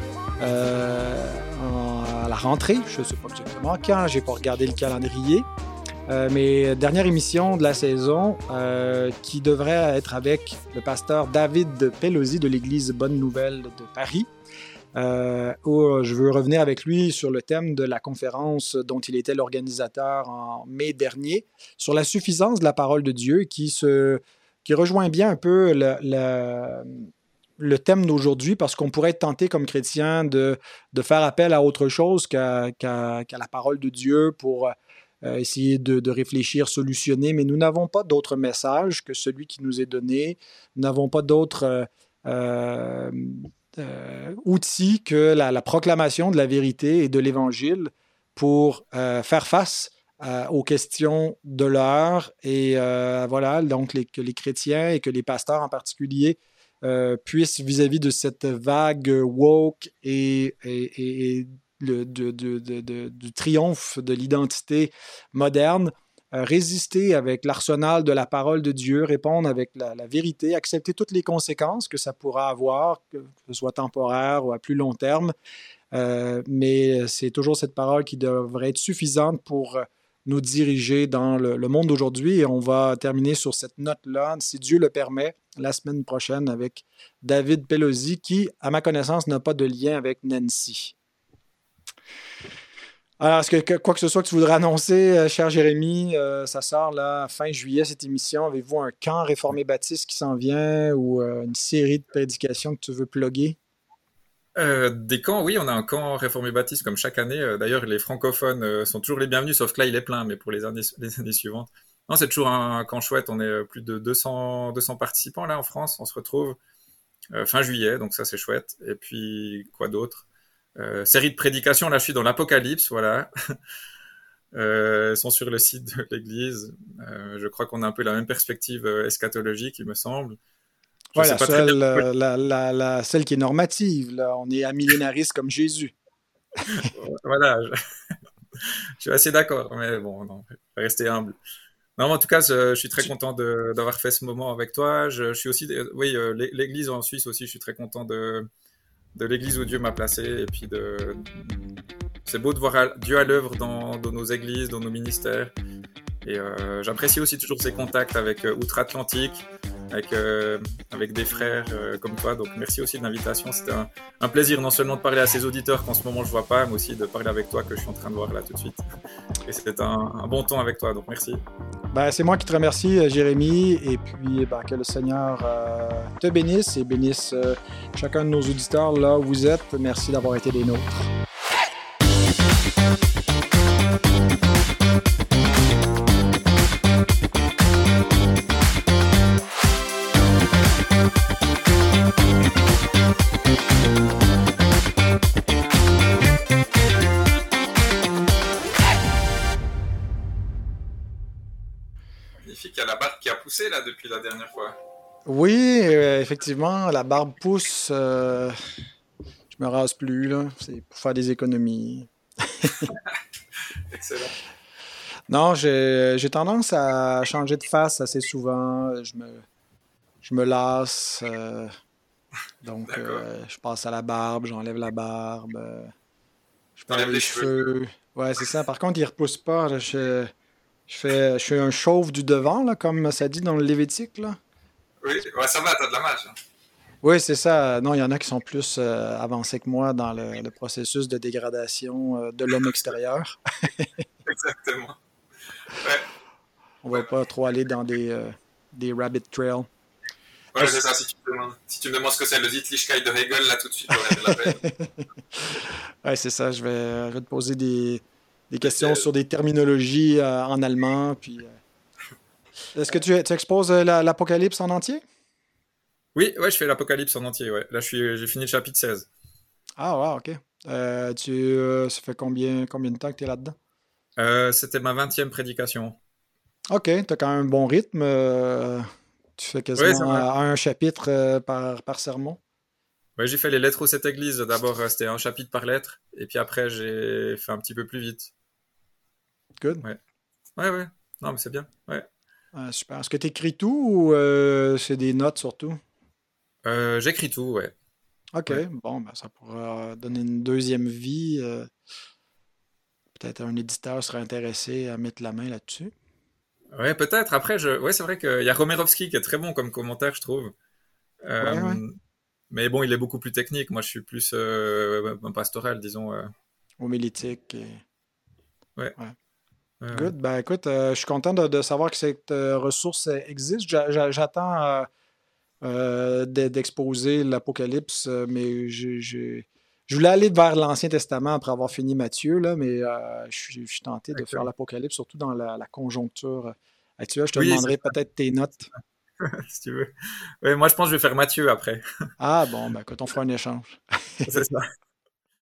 à la rentrée. Je ne sais pas exactement quand, j'ai pas regardé le calendrier. Euh, mais dernière émission de la saison euh, qui devrait être avec le pasteur David Pelosi de l'Église Bonne Nouvelle de Paris. Euh, où je veux revenir avec lui sur le thème de la conférence dont il était l'organisateur en mai dernier, sur la suffisance de la parole de Dieu, qui, se, qui rejoint bien un peu le, le, le thème d'aujourd'hui parce qu'on pourrait être tenté comme chrétien de, de, faire appel à autre chose qu'à qu qu la parole de Dieu pour euh, essayer de, réfléchir, solutionner, mais nous n'avons pas d'autre message que celui qui nous est donné. Nous n'avons pas d'autre euh, euh, outil que la, la, proclamation de la vérité et de l'Évangile pour faire face aux questions de l'heure et voilà, donc que les chrétiens et que les pasteurs en particulier euh, puissent vis-à-vis -vis de cette vague woke et, le, du triomphe de l'identité moderne, euh, résister avec l'arsenal de la parole de Dieu, répondre avec la, la, vérité, accepter toutes les conséquences que ça pourra avoir, que ce soit temporaire ou à plus long terme. Euh, mais c'est toujours cette parole qui devrait être suffisante pour nous diriger dans le, le monde d'aujourd'hui. Et on va terminer sur cette note-là, si Dieu le permet, la semaine prochaine avec David Pelosi, qui, à ma connaissance, n'a pas de lien avec Nancy. Alors, est-ce que quoi que ce soit que tu voudrais annoncer, euh, cher Jérémy, euh, ça sort là fin juillet cette émission. Avez-vous un camp réformé baptiste qui s'en vient ou euh, une série de prédications que tu veux plugger? Des camps, oui, on a un camp réformé baptiste comme chaque année. D'ailleurs, les francophones sont toujours les bienvenus, sauf que là, il est plein, mais pour les années suivantes. Non, c'est toujours un camp chouette. On est plus de 200, 200 participants là en France. On se retrouve euh, fin juillet, donc ça c'est chouette. Et puis quoi d'autre? Euh, Série de prédications. Là, je suis dans l'Apocalypse, voilà. euh, sont sur le site de l'Église. Euh, je crois qu'on a un peu la même perspective euh, eschatologique, il me semble. Je ouais, la, seule, la, la, la, celle qui est normative. Là. On est amillénariste comme Jésus. voilà. Je... je, suis assez d'accord, mais bon, non, rester humble. Non, en tout cas, je, suis très content d'avoir fait ce moment avec toi. Je, je suis aussi, oui, euh, l'église en Suisse aussi, je suis très content de, de l'église où Dieu m'a placé. Et puis, de, c'est beau de voir Dieu à l'œuvre dans, dans, nos églises, dans nos ministères. Et euh, j'apprécie aussi toujours ces contacts avec euh, Outre-Atlantique, avec, euh, avec des frères comme toi. Donc merci aussi de l'invitation. C'était un, plaisir non seulement de parler à ces auditeurs qu'en ce moment je vois pas, mais aussi de parler avec toi que je suis en train de voir là tout de suite. Et c'était un, bon temps avec toi. Donc merci. Ben, c'est moi qui te remercie, Jérémy. Et puis ben, que le Seigneur te bénisse et bénisse chacun de nos auditeurs là où vous êtes. Merci d'avoir été des nôtres. Là depuis la dernière fois. Oui, euh, effectivement, la barbe pousse. Euh, je me rase plus, là. C'est pour faire des économies. Excellent. Non, j'ai tendance à changer de face assez souvent. Je me, je me lasse. Euh, donc, je passe à la barbe, j'enlève la barbe. je prends les cheveux. cheveux. Ouais, c'est ça. Par contre, il repousse pas. Là, je, je fais, je fais un chauve du devant, là, comme ça dit dans le Lévitique. Là. Oui, ouais, ça va, t'as de la marge. Hein. Oui, c'est ça. Non, il y en a qui sont plus euh, avancés que moi dans le, le processus de dégradation euh, de l'homme extérieur. Exactement. Ouais. On va pas trop aller dans des, euh, des rabbit trails. Ouais, c'est ça. Si tu, me demandes, si tu me demandes ce que c'est le Zittlichkeit de Hegel, là, tout de suite, j'aurais la peine. ouais, c'est ça. Je vais te poser des, des questions sur des terminologies euh, en allemand. Puis, euh. Est-ce que tu, tu exposes l'Apocalypse en entier? Oui, ouais, je fais l'Apocalypse en entier. Ouais. Là, j'ai fini le chapitre 16. Ah, ouais, ok. tu, ça fait combien, combien de temps que tu es là-dedans? C'était ma 20e prédication. Ok, tu as quand même un bon rythme. Tu fais quasiment un chapitre euh, par, par sermon. Oui, j'ai fait les lettres aux sept églises. D'abord, euh, c'était un chapitre par lettre. Et puis après, j'ai fait un petit peu plus vite. Good. Ouais. Ouais, ouais. Non, mais c'est bien. Ouais. super. Est-ce que tu écris tout ou euh, c'est des notes surtout? J'écris tout, ouais. OK. Bon, ben, ça pourra donner une deuxième vie. Peut-être un éditeur serait intéressé à mettre la main là-dessus. Ouais, peut-être. Après, je... ouais, c'est vrai qu'il y a Romerovski qui est très bon comme commentaire, je trouve. Euh, mais bon, il est beaucoup plus technique. Moi, je suis plus euh, pastoral, disons. Euh. Homilétique. Et... Ouais. Good. Ben écoute, je suis content de, savoir que cette ressource existe. J'attends d'exposer l'Apocalypse, mais je, voulais aller vers l'Ancien Testament après avoir fini Matthieu, là, mais je, suis, tenté de faire l'Apocalypse, surtout dans la, la conjoncture Actuellement, je te demanderai peut-être tes notes. si tu veux. Oui, moi, je pense que je vais faire Mathieu après. ah, bon, ben, quand on fera un échange. c'est ça.